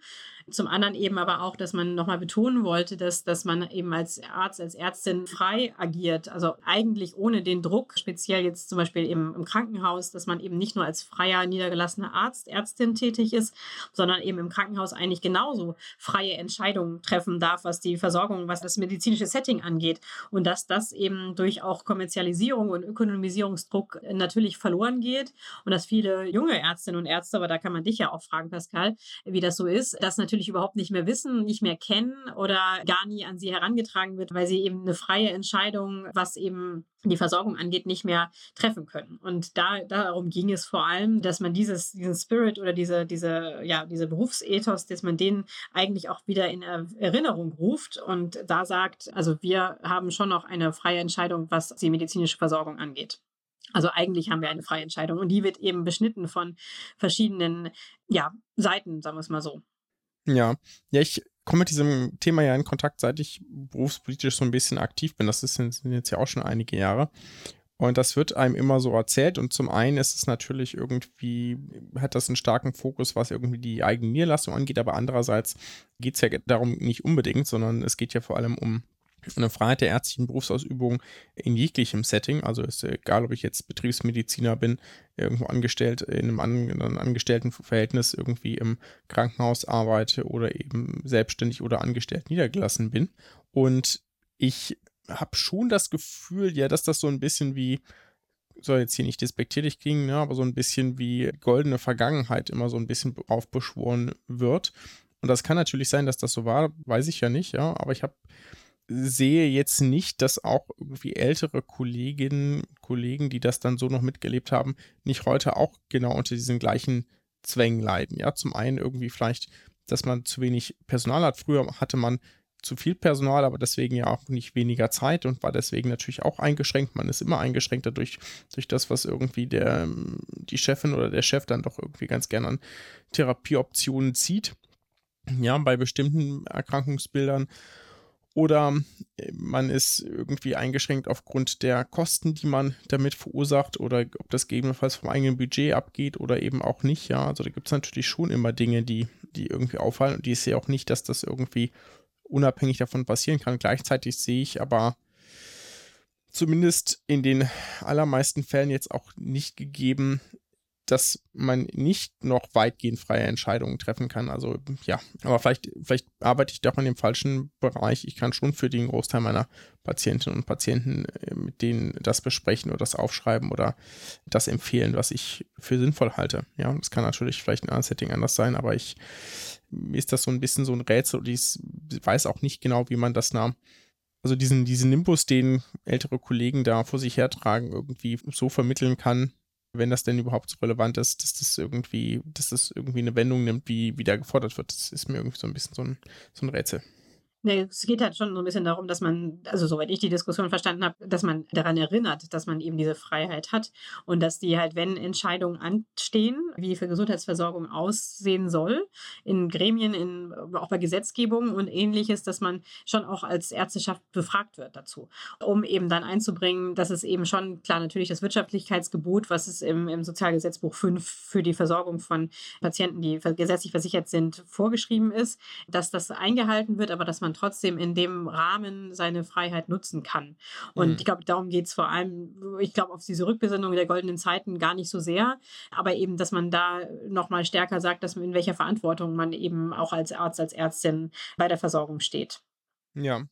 D: Zum anderen eben aber auch, dass man nochmal betonen wollte, dass, dass man eben als Arzt, als Ärztin frei agiert. Also eigentlich ohne den Druck, speziell jetzt zum Beispiel eben im Krankenhaus, dass man eben nicht nur als freier, niedergelassener Arzt, Ärztin tätig ist, sondern eben im Krankenhaus eigentlich genauso freie Entscheidungen treffen darf, was die Versorgung, was das medizinische Setting angeht. Und dass das eben durch auch Kommerzialisierung und Ökonomisierungsdruck natürlich verloren geht und dass viele junge Ärztinnen und Ärzte, aber da kann man dich ja auch fragen, Pascal, wie das so ist, dass natürlich natürlich überhaupt nicht mehr wissen, nicht mehr kennen oder gar nie an sie herangetragen wird, weil sie eben eine freie Entscheidung, was eben die Versorgung angeht, nicht mehr treffen können. Und da, darum ging es vor allem, dass man dieses, diesen Spirit oder diese, diese, ja, diese Berufsethos, dass man den eigentlich auch wieder in Erinnerung ruft und da sagt, also wir haben schon noch eine freie Entscheidung, was die medizinische Versorgung angeht. Also eigentlich haben wir eine freie Entscheidung und die wird eben beschnitten von verschiedenen ja, Seiten, sagen wir es mal so.
C: Ja, ja, ich komme mit diesem Thema ja in Kontakt, seit ich berufspolitisch so ein bisschen aktiv bin. Das sind jetzt ja auch schon einige Jahre. Und das wird einem immer so erzählt. Und zum einen ist es natürlich irgendwie, hat das einen starken Fokus, was irgendwie die eigene Niederlassung angeht. Aber andererseits geht es ja darum nicht unbedingt, sondern es geht ja vor allem um eine Freiheit der ärztlichen Berufsausübung in jeglichem Setting. Also ist egal, ob ich jetzt Betriebsmediziner bin, irgendwo angestellt, in einem, An einem Angestelltenverhältnis irgendwie im Krankenhaus arbeite oder eben selbstständig oder angestellt niedergelassen bin. Und ich habe schon das Gefühl, ja, dass das so ein bisschen wie, soll jetzt hier nicht despektierlich klingen, ne, aber so ein bisschen wie goldene Vergangenheit immer so ein bisschen aufbeschworen wird. Und das kann natürlich sein, dass das so war, weiß ich ja nicht, ja, aber ich habe sehe jetzt nicht, dass auch irgendwie ältere Kolleginnen, Kollegen, die das dann so noch mitgelebt haben, nicht heute auch genau unter diesen gleichen Zwängen leiden. Ja, zum einen irgendwie vielleicht, dass man zu wenig Personal hat. Früher hatte man zu viel Personal, aber deswegen ja auch nicht weniger Zeit und war deswegen natürlich auch eingeschränkt. Man ist immer eingeschränkt dadurch, durch das, was irgendwie der, die Chefin oder der Chef dann doch irgendwie ganz gerne an Therapieoptionen zieht. Ja, bei bestimmten Erkrankungsbildern oder äh, man ist irgendwie eingeschränkt aufgrund der Kosten, die man damit verursacht oder ob das gegebenenfalls vom eigenen Budget abgeht oder eben auch nicht. Ja, also da gibt es natürlich schon immer Dinge, die, die irgendwie auffallen und ich sehe auch nicht, dass das irgendwie unabhängig davon passieren kann. Gleichzeitig sehe ich aber zumindest in den allermeisten Fällen jetzt auch nicht gegeben, dass man nicht noch weitgehend freie Entscheidungen treffen kann. Also ja, aber vielleicht, vielleicht arbeite ich doch in dem falschen Bereich. Ich kann schon für den Großteil meiner Patientinnen und Patienten äh, mit denen das besprechen oder das aufschreiben oder das empfehlen, was ich für sinnvoll halte. Ja, das kann natürlich vielleicht in einem Setting anders sein, aber ich ist das so ein bisschen so ein Rätsel und ich weiß auch nicht genau, wie man das nahm also diesen, diesen Nimbus, den ältere Kollegen da vor sich hertragen, irgendwie so vermitteln kann, wenn das denn überhaupt so relevant ist, dass das irgendwie, dass das irgendwie eine Wendung nimmt, wie, wie da gefordert wird. Das ist mir irgendwie so ein bisschen so ein, so ein Rätsel.
D: Nee, es geht halt schon so ein bisschen darum, dass man, also soweit ich die Diskussion verstanden habe, dass man daran erinnert, dass man eben diese Freiheit hat und dass die halt, wenn Entscheidungen anstehen, wie für Gesundheitsversorgung aussehen soll, in Gremien, in, auch bei Gesetzgebung und ähnliches, dass man schon auch als Ärzteschaft befragt wird dazu, um eben dann einzubringen, dass es eben schon, klar, natürlich das Wirtschaftlichkeitsgebot, was es im, im Sozialgesetzbuch 5 für die Versorgung von Patienten, die gesetzlich versichert sind, vorgeschrieben ist, dass das eingehalten wird, aber dass man man trotzdem in dem Rahmen seine Freiheit nutzen kann. Und mhm. ich glaube, darum geht es vor allem, ich glaube, auf diese Rückbesinnung der goldenen Zeiten gar nicht so sehr, aber eben, dass man da nochmal stärker sagt, dass man in welcher Verantwortung man eben auch als Arzt, als Ärztin bei der Versorgung steht.
C: Ja,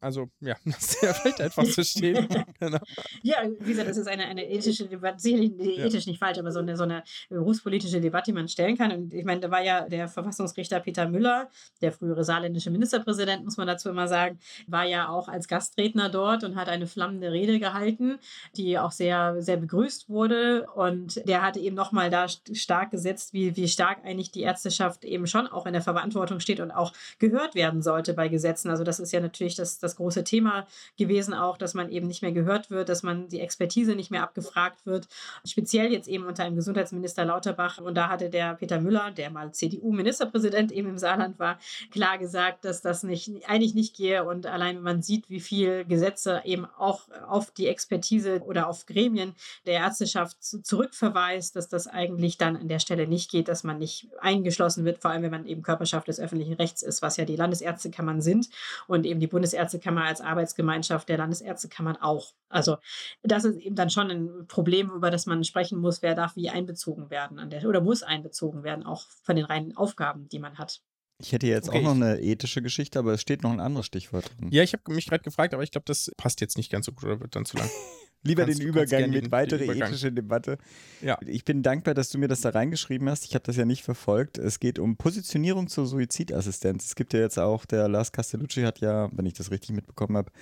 C: also, ja, *laughs* das fällt einfach zu stehen. *laughs*
D: genau. Ja, wie gesagt, das ist eine, eine ethische Debatte, sicherlich ja. ethisch nicht falsch, aber so eine, so eine berufspolitische Debatte, die man stellen kann. Und ich meine, da war ja der Verfassungsrichter Peter Müller, der frühere saarländische Ministerpräsident, muss man dazu immer sagen, war ja auch als Gastredner dort und hat eine flammende Rede gehalten, die auch sehr, sehr begrüßt wurde. Und der hatte eben nochmal da stark gesetzt, wie, wie stark eigentlich die Ärzteschaft eben schon auch in der Verantwortung steht und auch gehört werden sollte bei Gesetzen. Also das ist ja natürlich das, das große Thema gewesen auch, dass man eben nicht mehr gehört wird, dass man die Expertise nicht mehr abgefragt wird. Speziell jetzt eben unter einem Gesundheitsminister Lauterbach. Und da hatte der Peter Müller, der mal CDU-Ministerpräsident eben im Saarland war, klar gesagt, dass das nicht, eigentlich nicht gehe. Und allein wenn man sieht, wie viel Gesetze eben auch auf die Expertise oder auf Gremien der Ärzteschaft zurückverweist, dass das eigentlich dann an der Stelle nicht geht, dass man nicht eingeschlossen wird, vor allem wenn man eben Körperschaft des öffentlichen Rechts ist, was ja die Landesärztekammern sind und eben die Bundesärzte Ärztekammer als Arbeitsgemeinschaft der Landesärztekammern auch. Also das ist eben dann schon ein Problem, über das man sprechen muss, wer darf wie einbezogen werden der, oder muss einbezogen werden, auch von den reinen Aufgaben, die man hat.
A: Ich hätte jetzt okay. auch noch eine ethische Geschichte, aber es steht noch ein anderes Stichwort drin.
C: Ja, ich habe mich gerade gefragt, aber ich glaube, das passt jetzt nicht ganz so gut oder wird dann zu lang. *laughs*
A: Lieber kannst, den Übergang mit weitere ethische Debatte. Ja. Ich bin dankbar, dass du mir das da reingeschrieben hast. Ich habe das ja nicht verfolgt. Es geht um Positionierung zur Suizidassistenz. Es gibt ja jetzt auch, der Lars Castellucci hat ja, wenn ich das richtig mitbekommen habe,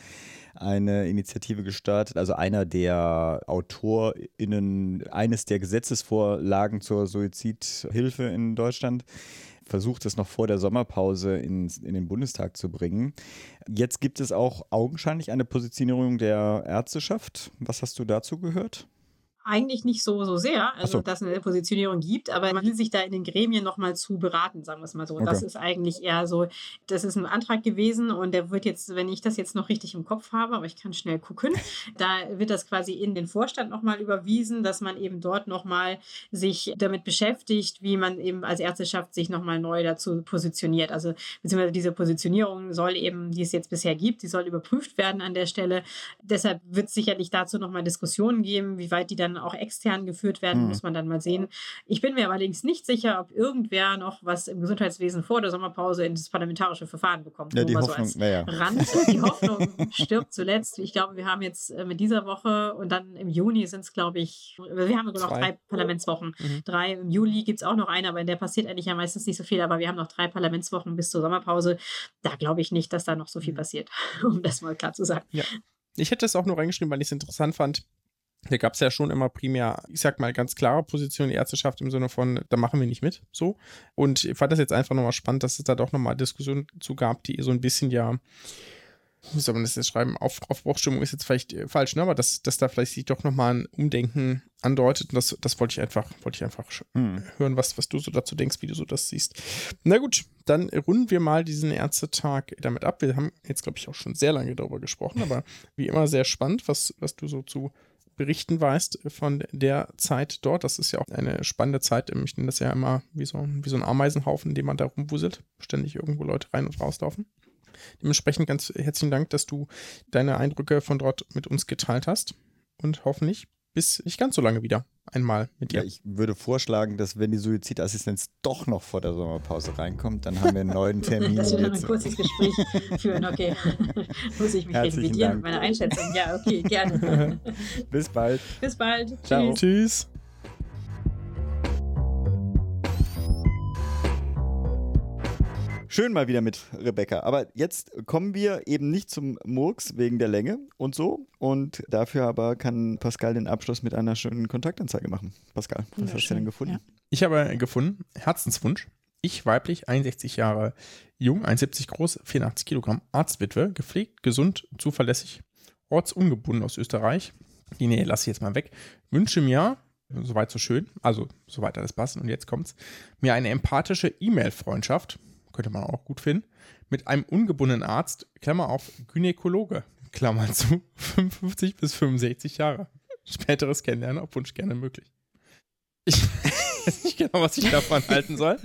A: eine Initiative gestartet, also einer der AutorInnen eines der Gesetzesvorlagen zur Suizidhilfe in Deutschland versucht, es noch vor der Sommerpause in, in den Bundestag zu bringen. Jetzt gibt es auch augenscheinlich eine Positionierung der Ärzteschaft. Was hast du dazu gehört?
D: Eigentlich nicht so, so sehr, also so. dass es eine Positionierung gibt, aber man will sich da in den Gremien nochmal zu beraten, sagen wir es mal so. Okay. Das ist eigentlich eher so, das ist ein Antrag gewesen und der wird jetzt, wenn ich das jetzt noch richtig im Kopf habe, aber ich kann schnell gucken, *laughs* da wird das quasi in den Vorstand nochmal überwiesen, dass man eben dort nochmal sich damit beschäftigt, wie man eben als Ärzteschaft sich nochmal neu dazu positioniert. Also beziehungsweise diese Positionierung soll eben, die es jetzt bisher gibt, die soll überprüft werden an der Stelle. Deshalb wird es sicherlich dazu nochmal Diskussionen geben, wie weit die dann dann auch extern geführt werden, mhm. muss man dann mal sehen. Ich bin mir allerdings nicht sicher, ob irgendwer noch was im Gesundheitswesen vor der Sommerpause in das parlamentarische Verfahren bekommt.
A: Ja, die Hoffnung, so ja.
D: Rand. Die *laughs* Hoffnung stirbt zuletzt. Ich glaube, wir haben jetzt äh, mit dieser Woche und dann im Juni sind es, glaube ich, wir haben noch drei Parlamentswochen. Mhm. Drei, im Juli gibt es auch noch eine, aber in der passiert eigentlich ja meistens nicht so viel, aber wir haben noch drei Parlamentswochen bis zur Sommerpause. Da glaube ich nicht, dass da noch so viel mhm. passiert, *laughs* um das mal klar zu sagen.
C: Ja. Ich hätte es auch nur reingeschrieben, weil ich es interessant fand. Da gab es ja schon immer primär, ich sag mal, ganz klare Position die Ärzteschaft im Sinne von, da machen wir nicht mit, so. Und ich fand das jetzt einfach nochmal spannend, dass es da doch nochmal Diskussionen zu gab, die so ein bisschen ja, wie soll man das jetzt schreiben, Auf, Aufbruchstimmung ist jetzt vielleicht äh, falsch, ne? aber dass, dass da vielleicht sich doch nochmal ein Umdenken andeutet. Und das, das wollte ich einfach, wollte ich einfach hm. hören, was, was du so dazu denkst, wie du so das siehst. Na gut, dann runden wir mal diesen Ärztetag damit ab. Wir haben jetzt, glaube ich, auch schon sehr lange darüber gesprochen, aber wie immer sehr spannend, was, was du so zu berichten weißt von der Zeit dort. Das ist ja auch eine spannende Zeit. Ich nenne das ja immer wie so, wie so ein Ameisenhaufen, in dem man da rumwuselt. Ständig irgendwo Leute rein und rauslaufen. Dementsprechend ganz herzlichen Dank, dass du deine Eindrücke von dort mit uns geteilt hast. Und hoffentlich bis nicht ganz so lange wieder einmal mit dir. Ja,
A: ich würde vorschlagen, dass wenn die Suizidassistenz doch noch vor der Sommerpause reinkommt, dann haben wir einen neuen *laughs* Termin.
D: Dass wir noch ein kurzes Gespräch führen, okay. *laughs* Muss ich mich revidieren mit meiner Einschätzung? Ja, okay, gerne. *laughs*
A: Bis bald.
D: Bis bald.
C: Ciao. Tschüss.
A: Schön mal wieder mit Rebecca. Aber jetzt kommen wir eben nicht zum Murks wegen der Länge und so. Und dafür aber kann Pascal den Abschluss mit einer schönen Kontaktanzeige machen. Pascal, was hast du denn gefunden? Ja.
C: Ich habe gefunden, Herzenswunsch. Ich, weiblich, 61 Jahre jung, 1,70 groß, 84 Kilogramm, Arztwitwe, gepflegt, gesund, zuverlässig, ortsungebunden aus Österreich. Die Nähe lasse ich jetzt mal weg. Wünsche mir, soweit so schön, also soweit alles passt, und jetzt kommt's, mir eine empathische E-Mail-Freundschaft, könnte man auch gut finden, mit einem ungebundenen Arzt, Klammer auf, Gynäkologe, Klammer zu, *laughs* 55 bis 65 Jahre. Späteres Kennenlernen auf Wunsch gerne möglich. Ich *laughs* weiß nicht genau, was ich davon halten soll.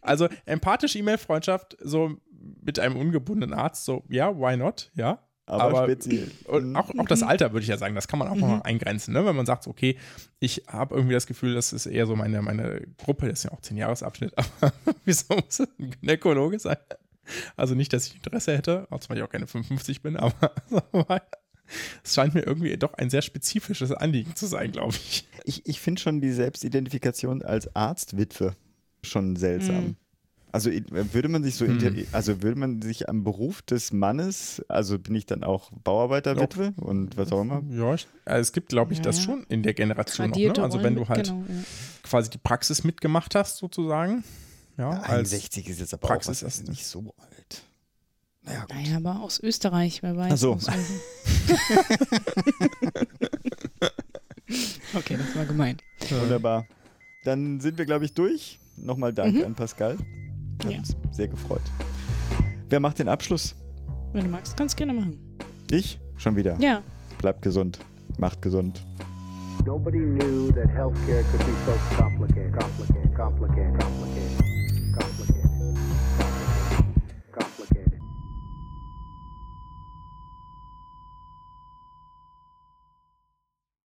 C: Also empathische E-Mail-Freundschaft, so mit einem ungebundenen Arzt, so, ja, why not, ja.
A: Aber,
C: Aber-
A: speziell. *laughs*
C: Und auch, auch das Alter würde ich ja sagen, das kann man auch noch eingrenzen, ne? wenn man sagt, okay, ich habe irgendwie das Gefühl, das ist eher so meine, meine Gruppe, das ist ja auch 10 Jahresabschnitt, *laughs* aber wieso muss es ein Gynäkologe sein? Also nicht, dass ich Interesse hätte, auch zwar ich auch keine 55 bin, aber *laughs* es scheint mir irgendwie doch ein sehr spezifisches Anliegen zu sein, glaube ich.
A: Ich, ich finde schon die Selbstidentifikation als Arztwitwe schon seltsam.
B: Mhm.
A: Also würde man sich so,
C: Hm.
A: inter- also würde man sich am Beruf des Mannes, also bin ich dann auch Bauarbeiterwitwe und was auch immer.
C: Ja, ich, also es gibt, glaube ich,
B: Ja,
C: das
B: ja.
C: schon in der Generation noch. Ne? Also wenn du halt
B: genau, ja.
C: quasi die Praxis mitgemacht hast, sozusagen. Ja, als
A: 61 ist jetzt aber
C: Praxis
A: auch was,
C: ist-
A: nicht so alt. Naja, gut.
B: Naja, aber aus Österreich, wer weiß.
A: Ach so.
B: welchem- *laughs* okay, das war gemeint.
A: Wunderbar. Dann sind wir, glaube ich, durch. Nochmal Dank
B: Mhm.
A: an Pascal. Hat
B: Ja.
A: uns sehr gefreut. Wer macht den Abschluss?
B: Wenn du magst, kannst du gerne machen.
A: Ich? Schon wieder.
B: Ja,
A: Bleibt gesund. Macht gesund.
E: Nobody knew that healthcare could be so complicated, complicated, complicated, complicated, complicated.